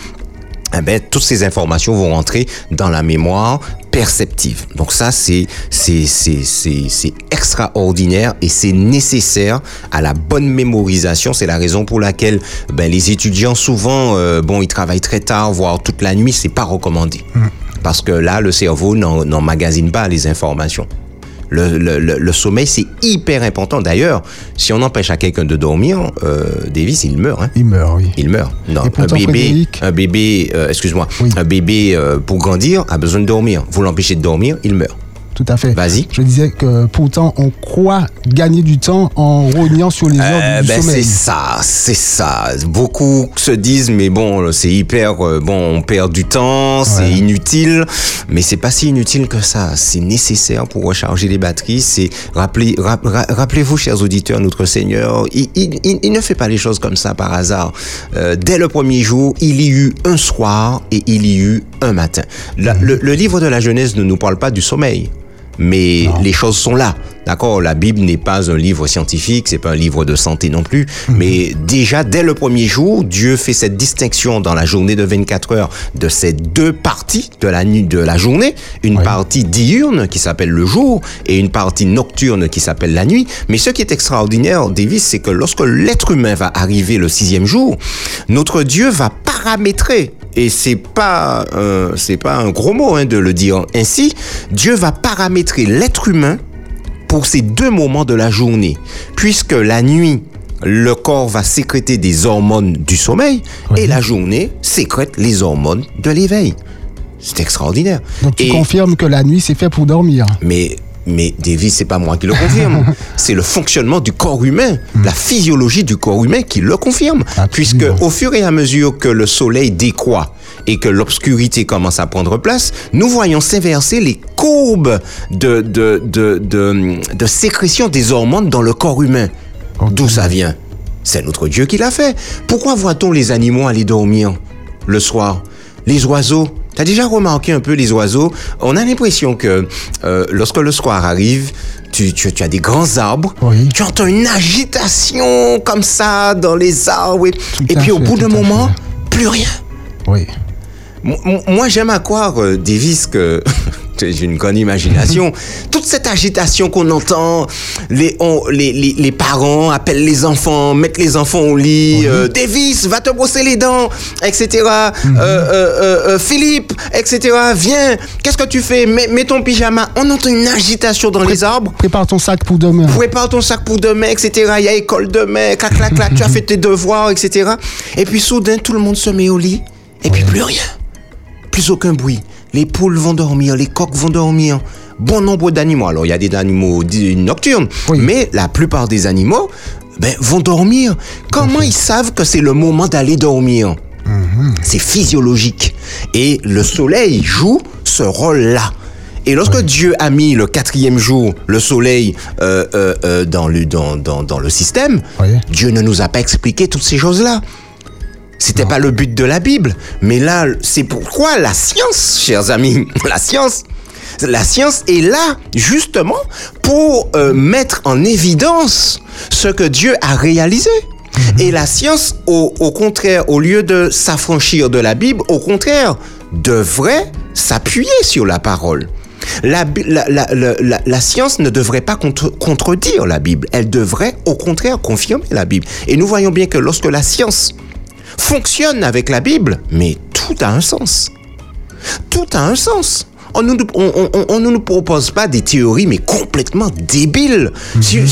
eh ben, toutes ces informations vont rentrer dans la mémoire perceptive. Donc ça, c'est c'est c'est c'est c'est extraordinaire et c'est nécessaire à la bonne mémorisation. C'est la raison pour laquelle ben, les étudiants souvent, euh, bon, ils travaillent très tard, voire toute la nuit. C'est pas recommandé parce que là, le cerveau n'emmagasine pas les informations. Le, le, le, le sommeil, c'est hyper important. D'ailleurs, si on empêche à quelqu'un de dormir, euh, Davis, il meurt. Hein. Il meurt, oui. Il meurt. Non, un bébé, Frédéric- un bébé, euh, excuse-moi, Oui. un bébé euh, pour grandir a besoin de dormir. Vous l'empêchez de dormir, il meurt. Tout à fait. Vas-y. Je disais que pourtant, on croit gagner du temps en rognant sur les heures Euh, du ben c'est sommeil. ça, c'est ça. Beaucoup se disent mais bon, c'est hyper euh, bon, on perd du temps, c'est inutile, mais c'est pas si inutile que ça. C'est nécessaire pour recharger les batteries. C'est rappelez, rap- ra- rappelez-vous, chers auditeurs, notre Seigneur, il, il- il- il ne fait pas les choses comme ça par hasard. Euh, dès le premier jour, il y eut un soir et il y eut un matin. La- le, le livre de la Genèse ne nous parle pas du sommeil mais les choses sont là. D'accord, la Bible n'est pas un livre scientifique, c'est pas un livre de santé non plus, mais déjà dès le premier jour, Dieu fait cette distinction dans la journée de 24 heures de ces deux parties de la nuit de la journée, une Oui. partie diurne qui s'appelle le jour et une partie nocturne qui s'appelle la nuit. Mais ce qui est extraordinaire, Davis, c'est que lorsque l'être humain va arriver le sixième jour, notre Dieu va paramétrer et c'est pas euh, c'est pas un gros mot hein, de le dire ainsi. Dieu va paramétrer l'être humain pour ces deux moments de la journée, puisque la nuit le corps va sécréter des hormones du sommeil et la journée sécrète les hormones de l'éveil. C'est extraordinaire. Donc tu Et- confirmes que la nuit, c'est fait pour dormir. mais, mais Davis, c'est pas moi qui le confirme. c'est le fonctionnement du corps humain, la physiologie du corps humain qui le confirme. Absolument. Puisque au fur et à mesure que le soleil décroît et que l'obscurité commence à prendre place, nous voyons s'inverser les courbes de, de, de, de, de sécrétion des hormones dans le corps humain. D'où ça vient? C'est notre Dieu qui l'a fait. Pourquoi voit-on les animaux aller dormir le soir? Les oiseaux? T'as déjà remarqué un peu les oiseaux? On a l'impression que euh, lorsque le soir arrive, tu, tu, tu as des grands arbres, Oui. tu entends une agitation comme ça dans les arbres, et, puis au bout d'un moment, fait. plus rien. Oui. Mo- mo- Moi, j'aime à croire, euh, Davis, que j'ai une grande imagination. Toute cette agitation qu'on entend, les, on- les, les, les parents appellent les enfants, mettent les enfants au lit. euh, Davis, va te brosser les dents, etc. Euh, euh, Philippe, etc. Viens, qu'est-ce que tu fais? Mets, mets ton pyjama. On entend une agitation dans les arbres. Prépare ton sac pour demain. Prépare ton sac pour demain, etc. Il y a école demain, clac, clac, clac, tu as fait tes devoirs, etc. Et puis soudain, tout le monde se met au lit, et puis plus rien. Plus aucun bruit. Les poules vont dormir, les coqs vont dormir. Bon nombre d'animaux. Alors, il y a des animaux nocturnes, Oui. mais la plupart des animaux ben, vont dormir. Comment ils savent que c'est le moment d'aller dormir? C'est physiologique. Et le soleil joue ce rôle-là. Et lorsque Dieu a mis le quatrième jour, le soleil, euh, euh, euh, dans, le, dans, dans, dans le système, Oui. Dieu ne nous a pas expliqué toutes ces choses-là. C'était pas le but de la Bible. Mais là, c'est pourquoi la science, chers amis, la science, la science est là justement pour euh, mettre en évidence ce que Dieu a réalisé. Et la science, au, au contraire, au lieu de s'affranchir de la Bible, au contraire, devrait s'appuyer sur la parole. La, Bi- la, la, la, la- la science ne devrait pas contre- contredire la Bible, elle devrait au contraire confirmer la Bible. Et nous voyons bien que lorsque la science fonctionne avec la Bible, mais tout a un sens. Tout a un sens. On ne nous, on, on- on- nous propose pas des théories, mais complètement débiles. Euh,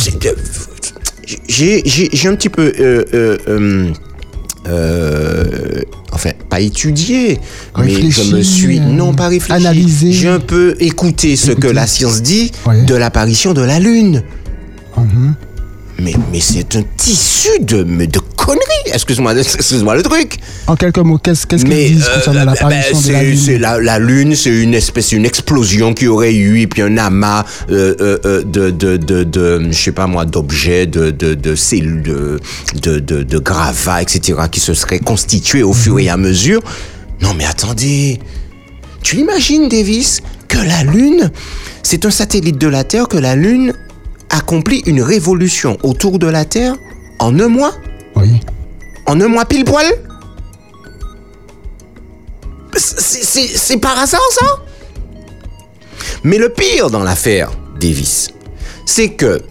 J'ai un petit peu... euh, euh, euh, enfin, pas étudié, mais je me suis... Non, pas réfléchi. analysé. J'ai un peu écouté ce que la science dit de l'apparition de la Lune. Mhm. Mais, mais c'est un tissu de, de conneries. Excuse-moi excuse-moi le truc. En quelques mots, qu'est-ce qu'est-ce qu'ils disent euh, concernant l'apparition bah, de la c'est- Lune? c'est la, la Lune, c'est une espèce, une explosion qui aurait eu, et puis un amas euh, euh, euh, de, de, de, de, je sais pas moi, d'objets, de, de, de cellules, de, de, de, de gravats, etc., qui se seraient constitués au fur et à mesure. Non, mais attendez. Tu imagines, Davis, que la Lune, c'est un satellite de la Terre, que la Lune accomplit une révolution autour de la Terre en un mois? Oui. En un mois pile poil? C'est- par hasard, ça? Mais le pire dans l'affaire Davis, c'est que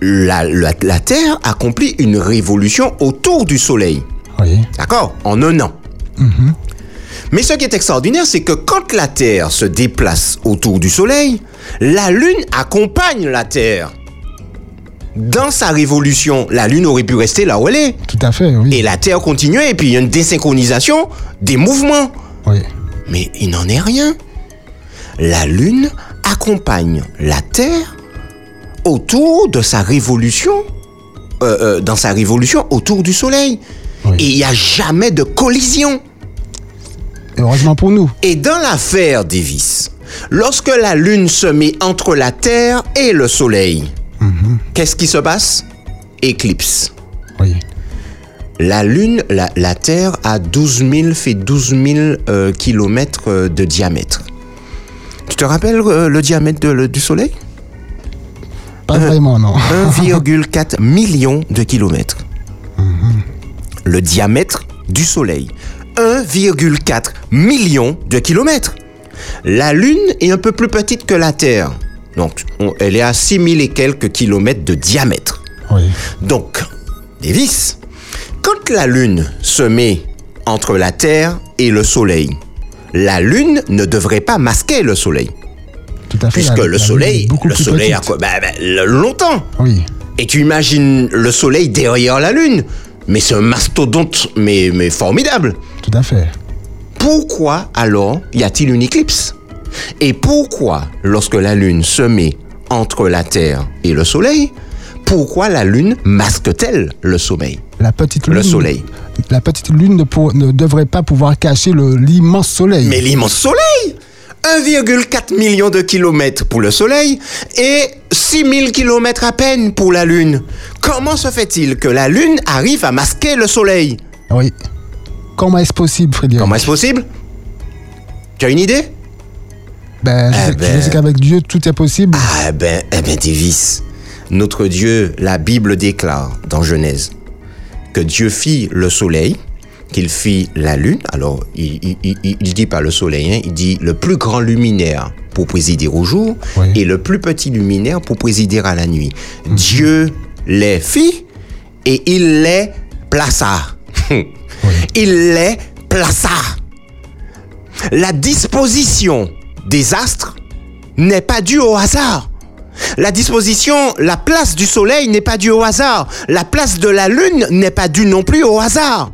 la, la- la Terre accomplit une révolution autour du Soleil. Oui. D'accord? En un an. Mais ce qui est extraordinaire, c'est que quand la Terre se déplace autour du Soleil, la Lune accompagne la Terre. Dans sa révolution, la Lune aurait pu rester là où elle est. Tout à fait, oui. Et la Terre continuait, et puis il y a une désynchronisation des mouvements. Oui. Mais il n'en est rien. La Lune accompagne la Terre autour de sa révolution, euh, euh, dans sa révolution autour du Soleil. Oui. Et il n'y a jamais de collision. Heureusement pour nous. Et dans l'affaire Davis, lorsque la Lune se met entre la Terre et le Soleil, qu'est-ce qui se passe? Éclipse. Oui. La Lune, la, la Terre a 12 000, fait 12 000 euh, kilomètres euh, de diamètre. Tu te rappelles euh, le diamètre de- le- du Soleil? Pas vraiment, non. 1,4 million de kilomètres. Le diamètre du Soleil. 1,4 million de kilomètres. La Lune est un peu plus petite que la Terre. Donc, on- elle est à 6 000 et quelques kilomètres de diamètre. Oui. Donc, Davis, quand la Lune se met entre la Terre et le Soleil, la Lune ne devrait pas masquer le Soleil. Tout à fait. Puisque la- le la Soleil, le Soleil a quoi? Ben, ben, le- longtemps. Oui. Et tu imagines le Soleil derrière la Lune? Mais c'est un mastodonte, mais, mais formidable. Tout à fait. Pourquoi alors y a-t-il une éclipse? Et pourquoi, lorsque la Lune se met entre la Terre et le Soleil, pourquoi la Lune masque-t-elle le sommeil? La petite lune. Le soleil. La petite lune ne, pour- ne devrait pas pouvoir cacher le- l'immense soleil. Mais l'immense Soleil 1,4 million de kilomètres pour le Soleil et 6000 kilomètres à peine pour la Lune. Comment se fait-il que la Lune arrive à masquer le Soleil? Oui. Comment est-ce possible, Frédéric? Comment est-ce possible? Tu as une idée? Ben, je, Eh sais, ben. je sais qu'avec Dieu, tout est possible. Ah ben, eh ben Davis, notre Dieu, la Bible déclare dans Genèse que Dieu fit le soleil, qu'il fit la lune. Alors, il, il, il, il dit pas le soleil, hein, il dit le plus grand luminaire pour présider au jour Oui. et le plus petit luminaire pour présider à la nuit. Dieu les fit et il les plaça. Il les plaça. La disposition des astres n'est pas due au hasard. La disposition, la place du soleil n'est pas due au hasard. La place de la lune n'est pas due non plus au hasard.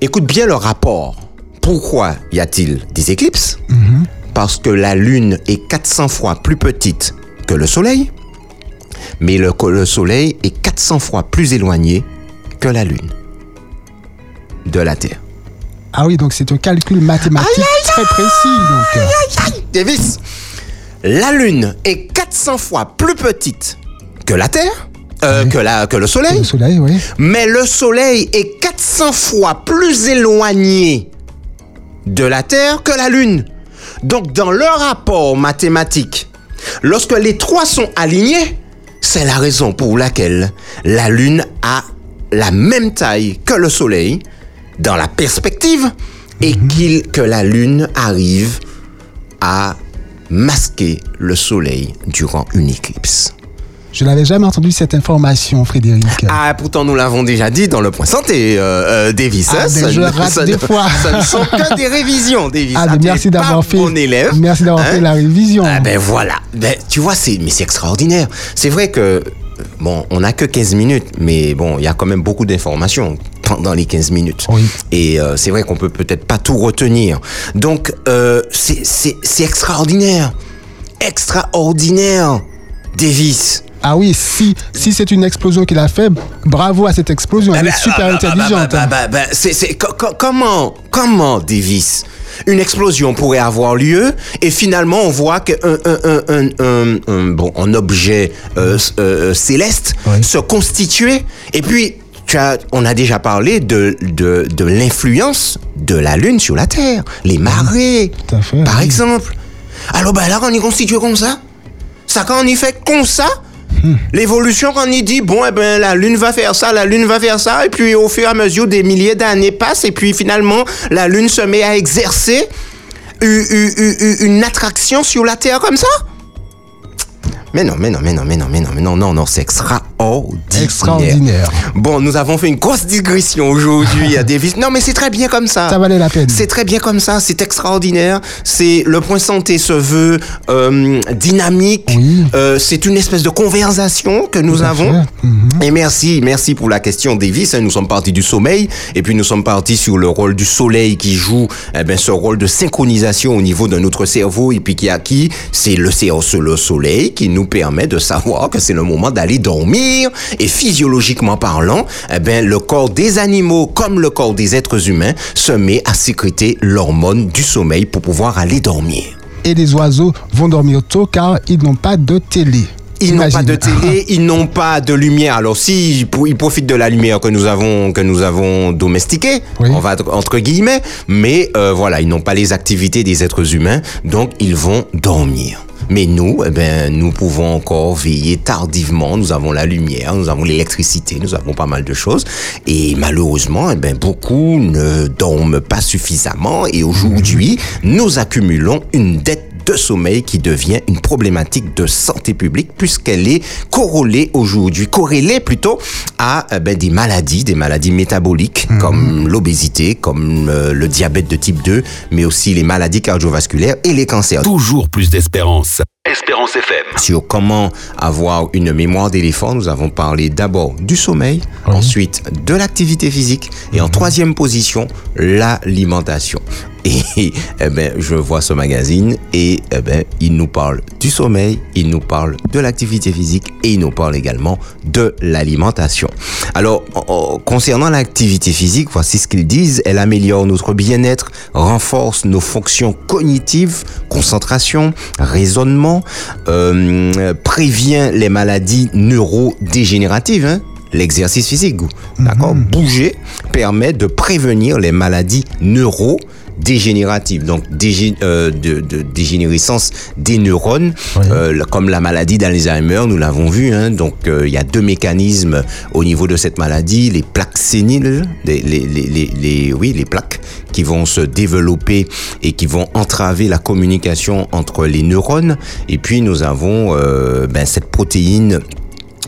Écoute bien le rapport. Pourquoi y a-t-il des éclipses? Parce que la lune est 400 fois plus petite que le soleil, mais le, le soleil est 400 fois plus éloigné que la lune de la Terre. Ah oui, donc c'est un calcul mathématique très précis. Donc, euh, Davis, la Lune est 400 fois plus petite que la Terre, euh, que, la, que le Soleil, le soleil, oui. mais le Soleil est 400 fois plus éloigné de la Terre que la Lune. Donc, dans leur rapport mathématique, lorsque les trois sont alignés, c'est la raison pour laquelle la Lune a la même taille que le Soleil dans la perspective et qu'il, que la Lune arrive à masquer le Soleil durant une éclipse. Je n'avais jamais entendu cette information, Frédéric. Ah, pourtant nous l'avons déjà dit dans le point santé, euh, euh, Davis. Ah, ça je ne- rate ça des fois. Ça ne sont que des révisions, Davis. Ah, Ah, mais tu merci d'avoir fait, bon élève. merci d'avoir hein. fait la révision. Ah ben voilà. Ben, tu vois, c'est mais c'est extraordinaire. C'est vrai que bon, on n'a que 15 minutes, mais bon, il y a quand même beaucoup d'informations pendant les 15 minutes. Oui. Et euh, c'est vrai qu'on peut peut-être pas tout retenir. Donc euh, c'est extraordinaire, extraordinaire, Davis. Ah oui, si, si c'est une explosion qu'il a fait, bravo à cette explosion. Elle est super bah, intelligente. bah, comment, comment, Davis, une explosion pourrait avoir lieu et finalement on voit qu'un un, un, un, un, un- bon, un objet euh, s- euh, céleste Oui. se constituer et puis tu as, on a déjà parlé de, de, de l'influence de la Lune sur la Terre, les marées, Tout à fait, par oui. exemple. Alors ben là, on est constitué comme ça? Ça, quand on y fait comme ça, L'évolution, quand il dit, bon, eh ben, la Lune va faire ça, la Lune va faire ça, et puis au fur et à mesure, des milliers d'années passent, et puis finalement, la Lune se met à exercer une attraction sur la Terre comme ça mais non, mais non, mais non, mais non, mais non, mais non, non, non, c'est extraordinaire. Extraordinaire. Bon, nous avons fait une grosse digression aujourd'hui à Davis. Non, mais c'est très bien comme ça. Ça valait la peine. C'est très bien comme ça, c'est extraordinaire. C'est le point santé se veut euh, dynamique. Oui. Euh, c'est une espèce de conversation que nous Tout avons. Mhm. Et merci, merci pour la question, Davis. Nous sommes partis du sommeil et puis nous sommes partis sur le rôle du soleil qui joue eh ben, ce rôle de synchronisation au niveau de notre cerveau et puis qui a qui c'est le, le soleil qui nous permet de savoir que c'est le moment d'aller dormir et physiologiquement parlant, eh ben, le corps des animaux comme le corps des êtres humains se met à sécréter l'hormone du sommeil pour pouvoir aller dormir. Et les oiseaux vont dormir tôt car ils n'ont pas de télé. Ils n'ont pas de télé, ils n'ont pas de lumière. Alors si ils profitent de la lumière que nous avons que nous avons domestiquée, Oui. on va entre guillemets, mais euh, voilà, ils n'ont pas les activités des êtres humains, donc ils vont dormir. Mais nous, eh ben, nous pouvons encore veiller tardivement. Nous avons la lumière, nous avons l'électricité, nous avons pas mal de choses. Et malheureusement, eh ben, beaucoup ne dorment pas suffisamment. Et aujourd'hui, nous accumulons une dette de sommeil qui devient une problématique de santé publique puisqu'elle est corrélée aujourd'hui, corrélée plutôt à euh, ben, des maladies, des maladies métaboliques comme l'obésité, comme euh, le diabète de type 2, mais aussi les maladies cardiovasculaires et les cancers. Toujours plus d'espérance. Espérance FM. Sur comment avoir une mémoire d'éléphant, nous avons parlé d'abord du sommeil, Oui. ensuite de l'activité physique et en troisième position, l'alimentation. Et eh ben, je vois ce magazine et eh ben, il nous parle du sommeil, il nous parle de l'activité physique et il nous parle également de l'alimentation. Alors, en- en- concernant l'activité physique, voici ce qu'ils disent. Elle améliore notre bien-être, renforce nos fonctions cognitives, concentration, raisonnement, euh, prévient les maladies neurodégénératives. Hein L'exercice physique, d'accord Bouger permet de prévenir les maladies neurodégénératives, donc dégé- euh, de, de dégénérescence des neurones, Oui. euh, comme la maladie d'Alzheimer, nous l'avons vu. Hein, donc euh, il y a deux mécanismes au niveau de cette maladie les plaques séniles, les, les, les, les, les- oui, les plaques qui vont se développer et qui vont entraver la communication entre les neurones. Et puis nous avons euh, ben, cette protéine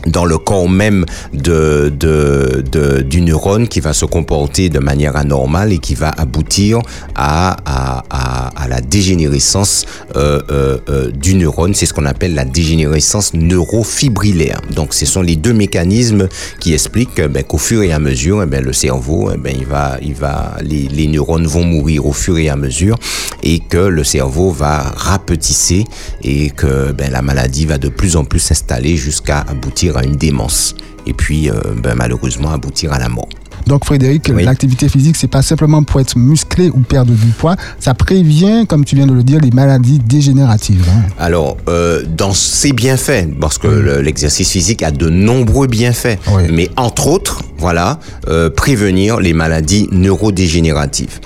dans le corps même de, de, de- du neurone qui va se comporter de manière anormale et qui va aboutir à, à, à, à la dégénérescence euh, euh, euh, du neurone. C'est ce qu'on appelle la dégénérescence neurofibrillaire. Donc, ce sont les deux mécanismes qui expliquent euh, ben, qu'au fur et à mesure, eh ben, le cerveau, eh ben, il va, il va, les, les neurones vont mourir au fur et à mesure et que le cerveau va rapetisser et que ben, la maladie va de plus en plus s'installer jusqu'à aboutir à une démence et puis euh, ben, malheureusement aboutir à la mort. Donc Frédéric, Oui. l'activité physique, c'est pas simplement pour être musclé ou perdre du poids, ça prévient, comme tu viens de le dire, les maladies dégénératives. hein. Alors, euh, dans ses bienfaits, parce que le- l'exercice physique a de nombreux bienfaits, Oui. mais entre autres, voilà, euh, prévenir les maladies neurodégénératives.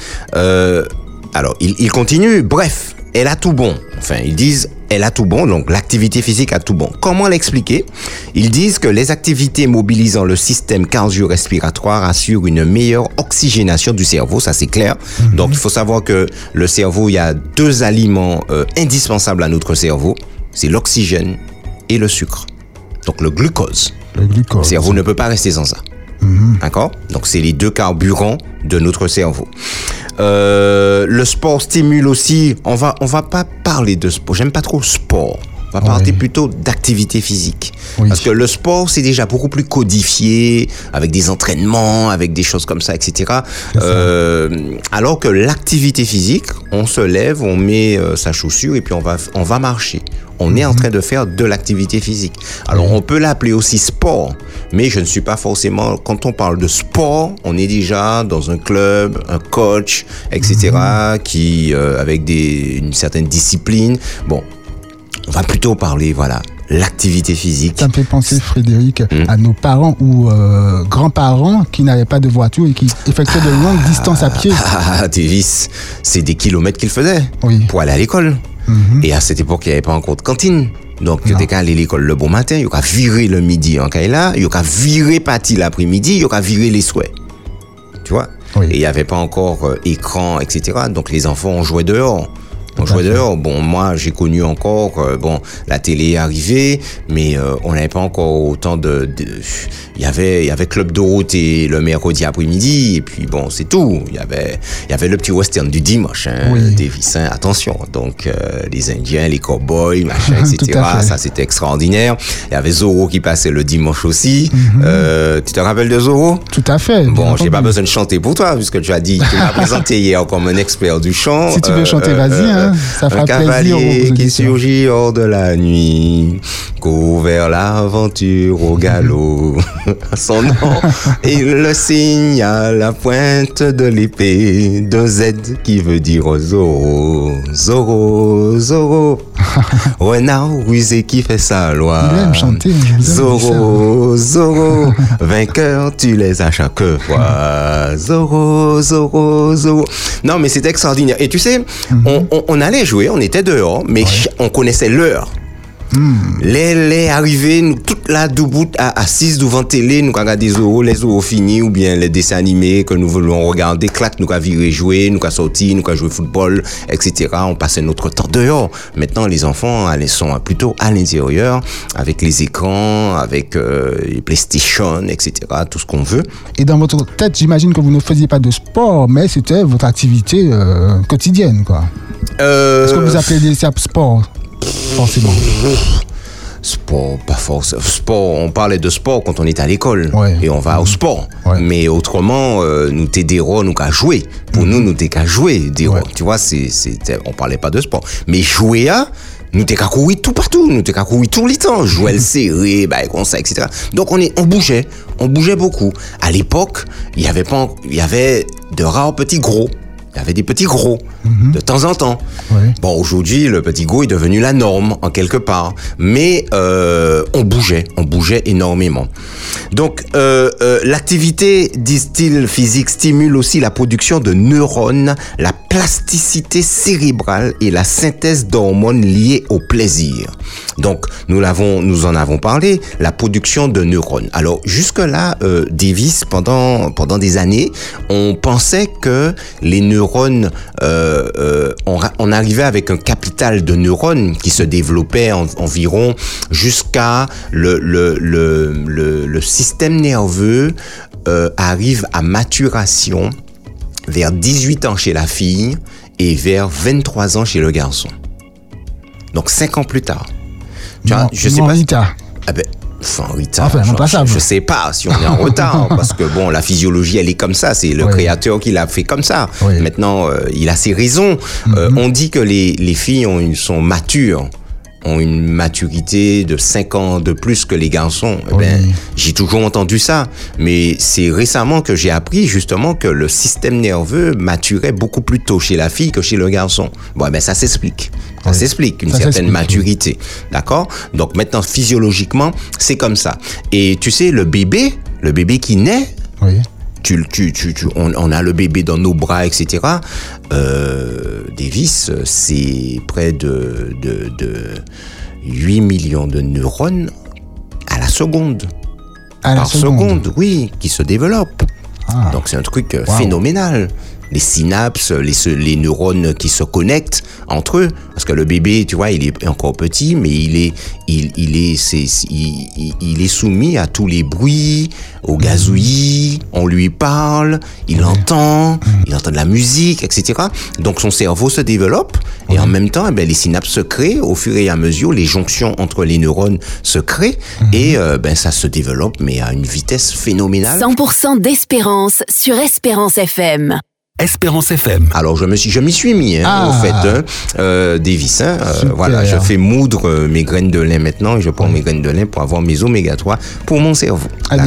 Alors, il, il continue, bref, elle a tout bon. Enfin, ils disent, elle a tout bon, donc l'activité physique a tout bon. Comment l'expliquer? Ils disent que les activités mobilisant le système cardio-respiratoire assurent une meilleure oxygénation du cerveau, ça c'est clair. Donc, il faut savoir que le cerveau, il y a deux aliments euh, indispensables à notre cerveau, c'est l'oxygène et le sucre. Donc, le glucose. Le glucose. Le cerveau ne peut pas rester sans ça. D'accord? Donc, c'est les deux carburants de notre cerveau. Euh, le sport stimule aussi. On va, on va pas parler de sport. J'aime pas trop sport. On va parler plutôt d'activité physique. Oui. Parce que le sport, c'est déjà beaucoup plus codifié, avec des entraînements, avec des choses comme ça, etc. Euh, alors que l'activité physique, on se lève, on met euh, sa chaussure et puis on va, on va marcher. On est en train de faire de l'activité physique. Alors, on peut l'appeler aussi sport, mais je ne suis pas forcément. Quand on parle de sport, on est déjà dans un club, un coach, etc., qui euh, avec des, une certaine discipline. Bon, on va plutôt parler, voilà, l'activité physique. Ça me fait penser, Frédéric, Hmm. à nos parents ou euh, grands-parents qui n'avaient pas de voiture et qui effectuaient de longues distances à pied. Ah, Davis, c'est des kilomètres qu'il faisait Oui. pour aller à l'école. Mhm. Et à cette époque, il n'y avait pas encore de cantine. Donc, tu qu'à aller à l'école le bon matin, il qu'à virer le midi en là, il qu'à virer partie l'après-midi, il qu'à virer les souhaits. Tu vois? Oui. Et il n'y avait pas encore euh, écran, etc. Donc, les enfants ont joué dehors. On jouait dehors. Bon, moi, j'ai connu encore, euh, bon, la télé est arrivée, mais euh, on n'avait pas encore autant de, de- il y avait, il y avait Club Dorothée le mercredi après-midi, et puis bon, c'est tout. Il y avait, il y avait le petit western du dimanche, hein, Oui. Davis, hein, attention. Donc, euh, les Indiens, les cowboys, machin, etc. Ça, c'était extraordinaire. Il y avait Zorro qui passait le dimanche aussi. Mhm. Euh, tu te rappelles de Zorro? Tout à fait. Bon, j'ai pas besoin de chanter pour toi, puisque tu as dit, tu m'as présenté hier comme un expert du chant. Si tu veux chanter, vas-y, hein. Ça un cavalier qui surgit hors de la nuit, court vers l'aventure au galop. Son nom, il le signe à la pointe de l'épée, de Z qui veut dire Zorro, Zorro, Zorro. Renard rusé qui fait sa loi. Il aime chanter, Zorro, Zorro, vainqueur, tu les as chaque fois. Zorro, Zorro, Zorro. Non, mais c'était extraordinaire. Et tu sais, Mhm. on, on- on allait jouer, on était dehors, mais on connaissait l'heure. Hmm. Les, les arrivés, nous, toute là, debout, à, assises devant télé, nous regardons des euros, les euros finis, ou bien les dessins animés que nous voulons regarder, clac, nous avons viré jouer, nous avons sorti, nous avons joué au football, etc. On passait notre temps dehors. Maintenant, les enfants, elles sont plutôt à l'intérieur, avec les écrans, avec euh, les PlayStation, etc., tout ce qu'on veut. Et dans votre tête, j'imagine que vous ne faisiez pas de sport, mais c'était votre activité euh, quotidienne, quoi. Euh, Est-ce que vous appelez ça sport? Forcément. Sport, pas forcément. Sport, on parlait de sport quand on est à l'école. Ouais. Et on va au sport. Ouais. Mais autrement, euh, nous t'aiderons, nous qu'à jouer. Pour nous, nous t'es qu'à jouer, des Ouais. Tu vois, c'est, on parlait pas de sport. Mais jouer à, nous t'es qu'à courir tout partout. Nous t'es qu'à courir tout le temps. Jouer le serré, bah, ça, etc. Donc on est, on bougeait. On bougeait beaucoup. À l'époque, il y avait pas, il y avait de rares petits gros. Il y avait des petits gros. De temps en temps. Ouais. Bon, aujourd'hui, le petit go est devenu la norme, en quelque part. Mais euh, on bougeait, on bougeait énormément. Donc, euh, euh, l'activité, disent-ils, physique stimule aussi la production de neurones, la plasticité cérébrale et la synthèse d'hormones liées au plaisir. Donc, nous l'avons, nous en avons parlé, la production de neurones. Alors, jusque-là, Davis, pendant, pendant des années, on pensait que les neurones, euh, euh, on, arrivait avec un capital de neurones qui se développait en- environ jusqu'à le, le, le, le, système nerveux euh, arrive à maturation vers 18 ans chez la fille et vers 23 ans chez le garçon. Donc 5 ans plus tard. Tu vois, Non, je sais non, pas. Rita. Ah ben, enfin, en retard. Enfin, je, je sais pas si on est en retard, parce que bon, la physiologie, elle est comme ça. C'est le Oui. créateur qui l'a fait comme ça. Oui. Mhm. Maintenant, euh, il a ses raisons. Euh, on dit que les, les filles ont une, sont matures ont une maturité de 5 ans de plus que les garçons. Eh ben, Oui. j'ai toujours entendu ça, mais c'est récemment que j'ai appris justement que le système nerveux maturait beaucoup plus tôt chez la fille que chez le garçon. Bon, ben ça s'explique. Ça Oui. s'explique, une Ça certaine maturité. D'accord? Donc maintenant, physiologiquement, c'est comme ça. Et tu sais, le bébé, le bébé qui naît, Oui. Tu, tu, tu, tu- on, on a le bébé dans nos bras, etc. Euh, Davis, c'est près de, de, de 8 millions de neurones à la seconde. À la Par seconde. seconde. oui, qui se développent. Ah. Donc c'est un truc euh, Wow. phénoménal. Les synapses, les, les neurones qui se connectent entre eux. Parce que le bébé, tu vois, il est encore petit, mais il est, il, il est, c'est, il, il- est soumis à tous les bruits, au gazouillis, on lui parle, il entend, il entend de la musique, etc. Donc son cerveau se développe et en même temps, eh ben, les synapses se créent au fur et à mesure, les jonctions entre les neurones se créent et euh, ben, ça se développe, mais à une vitesse phénoménale. 100% d'espérance sur Espérance FM. Espérance FM. Alors je me suis, je m'y suis mis hein, Ah. au fait, hein, euh, Davis. Hein, euh, voilà, je fais moudre euh, mes graines de lin maintenant et je prends mes graines de lin pour avoir mes oméga 3 pour mon cerveau. À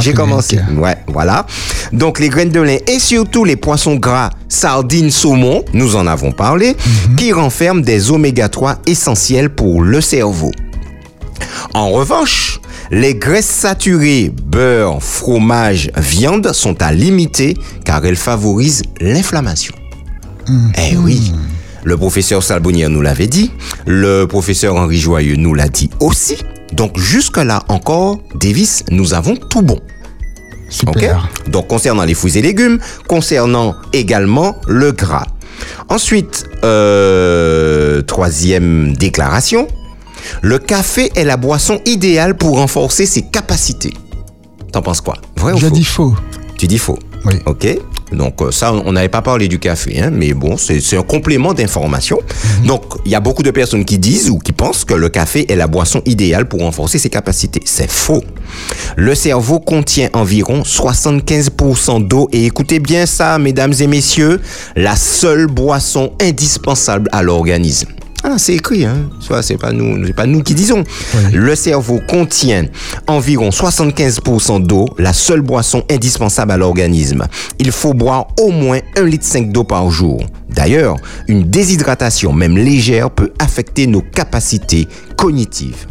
J'ai- commencé. Ouais, voilà. Donc les graines de lin et surtout les poissons gras, sardines, saumon, nous en avons parlé, Mhm. qui renferment des oméga 3 essentiels pour le cerveau. En revanche, les graisses saturées, beurre, fromage, viande sont à limiter car elles favorisent l'inflammation. Eh oui, Le professeur Salbonière nous l'avait dit. Le professeur Henri Joyeux nous l'a dit aussi. Donc jusque-là encore, Davis, nous avons tout bon. Super. Donc concernant les fruits et légumes, concernant également le gras. Ensuite, euh, troisième déclaration, le café est la boisson idéale pour renforcer ses capacités. T'en penses quoi? Vrai ou Je faux? dis faux. Tu dis faux? Oui. Ok. Donc euh, ça, on n'avait pas parlé du café, hein, mais bon, c'est c'est un complément d'information. Donc il y a beaucoup de personnes qui disent ou qui pensent que le café est la boisson idéale pour renforcer ses capacités. C'est faux. Le cerveau contient environ 75% d'eau et écoutez bien ça, mesdames et messieurs, la seule boisson indispensable à l'organisme. Ah, c'est écrit, hein. C'est pas nous, c'est pas nous qui disons. Le cerveau contient environ 75% d'eau, la seule boisson indispensable à l'organisme. Il faut boire au moins 1,5 litre d'eau par jour. D'ailleurs, une déshydratation, même légère, peut affecter nos capacités cognitives.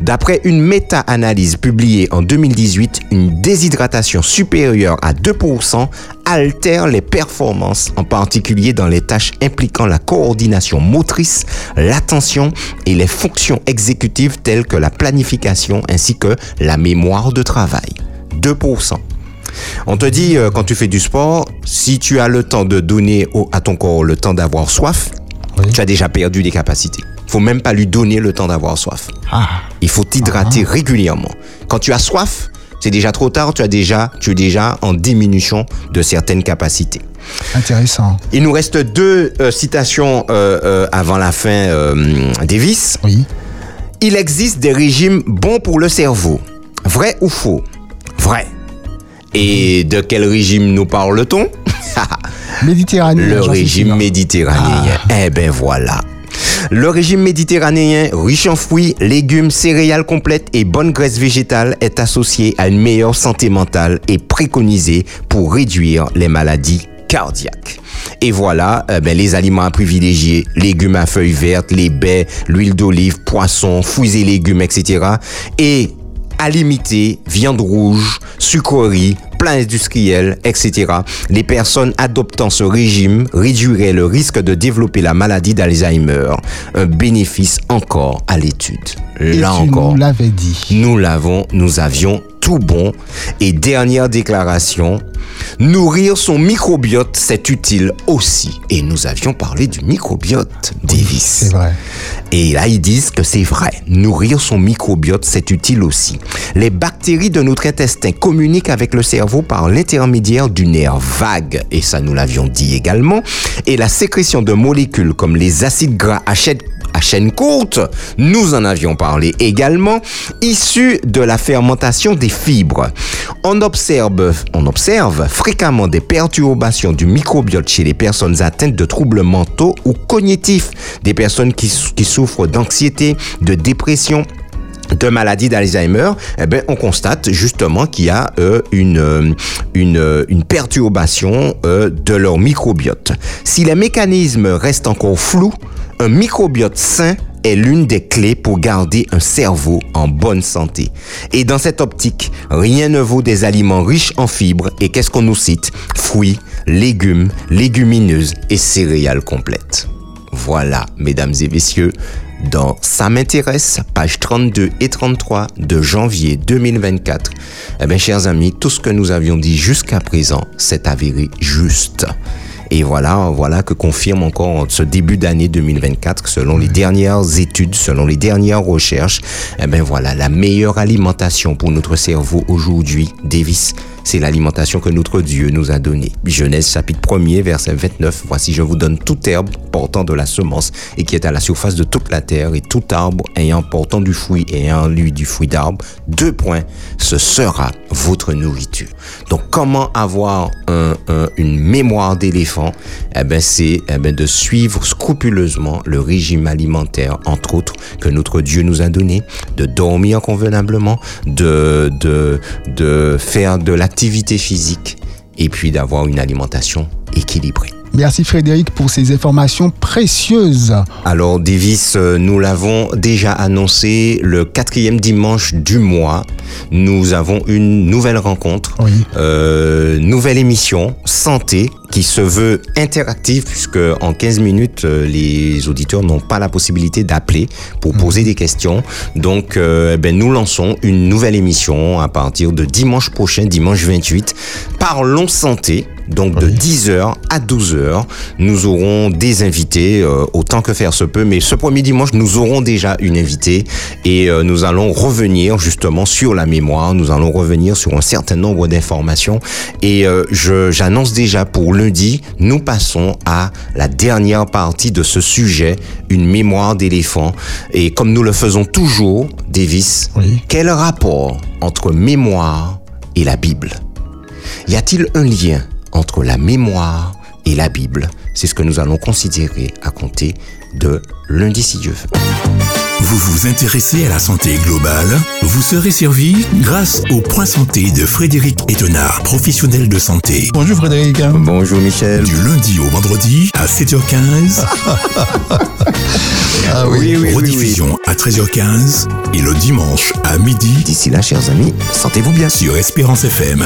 D'après une méta-analyse publiée en 2018, une déshydratation supérieure à 2% altère les performances, en particulier dans les tâches impliquant la coordination motrice, l'attention et les fonctions exécutives telles que la planification ainsi que la mémoire de travail. 2%. On te dit, euh, quand tu fais du sport, si tu as le temps de donner au- à ton corps le temps d'avoir soif, Oui. tu as déjà perdu des capacités. Faut même pas lui donner le temps d'avoir soif. Ah, Il faut t'hydrater régulièrement. Quand tu as soif, c'est déjà trop tard, tu as déjà, tu es déjà en diminution de certaines capacités. intéressant. Il nous reste deux euh, citations euh, euh, avant la fin Davis. Oui. Il existe des régimes bons pour le cerveau. Vrai ou faux? Vrai. Et de quel régime nous parle-t-on? Méditerranée. Le régime méditerranéen. Eh ben voilà. Le régime méditerranéen, riche en fruits, légumes, céréales complètes et bonne graisse végétale, est associé à une meilleure santé mentale et préconisé pour réduire les maladies cardiaques. Et voilà, eh ben, les aliments à privilégier, légumes à feuilles vertes, les baies, l'huile d'olive, poissons, fruits et légumes, etc. Et à limiter viande rouge, sucreries, plats industriels, etc. Les personnes adoptant ce régime réduiraient le risque de développer la maladie d'Alzheimer. Un bénéfice encore à l'étude. Et Là tu encore. nous l'avais dit. Nous l'avons, nous avions tout bon. Et dernière déclaration, nourrir son microbiote, c'est utile aussi. Et nous avions parlé du microbiote, Davis. C'est vrai. Et là, ils disent que c'est vrai. Nourrir son microbiote, c'est utile aussi. Les bactéries de notre intestin communiquent avec le cerveau par l'intermédiaire du nerf vague. Et ça, nous l'avions dit également. Et la sécrétion de molécules comme les acides gras chaîne chaîne courte, nous en avions parlé également, issus de la fermentation des fibres. On observe, on observe fréquemment des perturbations du microbiote chez les personnes atteintes de troubles mentaux ou cognitifs, des personnes qui, qui souffrent d'anxiété, de dépression, de maladie d'Alzheimer, eh ben, on constate justement qu'il y a euh, une, euh, euh, une perturbation de leur microbiote. Si les mécanismes restent encore flous, un microbiote sain est l'une des clés pour garder un cerveau en bonne santé. Et dans cette optique, rien ne vaut des aliments riches en fibres et qu'est-ce qu'on nous cite? Fruits, légumes, légumineuses et céréales complètes. Voilà, mesdames et messieurs, dans Ça m'intéresse, page 32 et 33 de janvier 2024. Eh bien, chers amis, tout ce que nous avions dit jusqu'à présent s'est avéré juste. Et voilà, voilà que confirme encore ce début d'année 2024, que selon les dernières études, selon les dernières recherches, eh ben voilà, la meilleure alimentation pour notre cerveau aujourd'hui, Davis, c'est l'alimentation que notre Dieu nous a donnée. Genèse chapitre 1er, verset 29. Voici, je vous donne toute herbe portant de la semence et qui est à la surface de toute la terre et tout arbre ayant portant du fruit et ayant lui du fruit d'arbre. Deux points, ce sera votre nourriture. Donc, comment avoir un- un- une mémoire d'éléphant Eh ben, c'est eh ben, de suivre scrupuleusement le régime alimentaire, entre autres, que notre Dieu nous a donné, de dormir convenablement, de, de, de faire de l'activité physique et puis d'avoir une alimentation équilibrée. Merci Frédéric pour ces informations précieuses. Alors Davis, euh, nous l'avons déjà annoncé le quatrième dimanche du mois. Nous avons une nouvelle rencontre, Oui. euh, nouvelle émission santé qui se veut interactive puisque en 15 minutes euh, les auditeurs n'ont pas la possibilité d'appeler pour poser des questions. Donc euh, eh ben, nous lançons une nouvelle émission à partir de dimanche prochain, dimanche 28. Parlons santé. Donc de 10h à 12h, nous aurons des invités euh, autant que faire se peut. Mais ce premier dimanche, nous aurons déjà une invitée et euh, nous allons revenir justement sur la mémoire. Nous allons revenir sur un certain nombre d'informations. Et euh, je- j'annonce déjà pour lundi, nous passons à la dernière partie de ce sujet, une mémoire d'éléphant. Et comme nous le faisons toujours, Davis, Oui. quel rapport entre mémoire et la Bible? Y a-t-il un lien? Entre la mémoire et la Bible C'est ce que nous allons considérer à compter de lundi si Dieu veut. Vous vous intéressez à la santé globale? Vous serez servi grâce au point santé de Frédéric Étonnard, professionnel de santé. Bonjour Frédéric. Bonjour Michel. Du lundi au vendredi à 7h15, Ah oui. rediffusion à 13h15 et le dimanche à midi D'ici là, chers amis, sentez-vous bien. sur Espérance FM.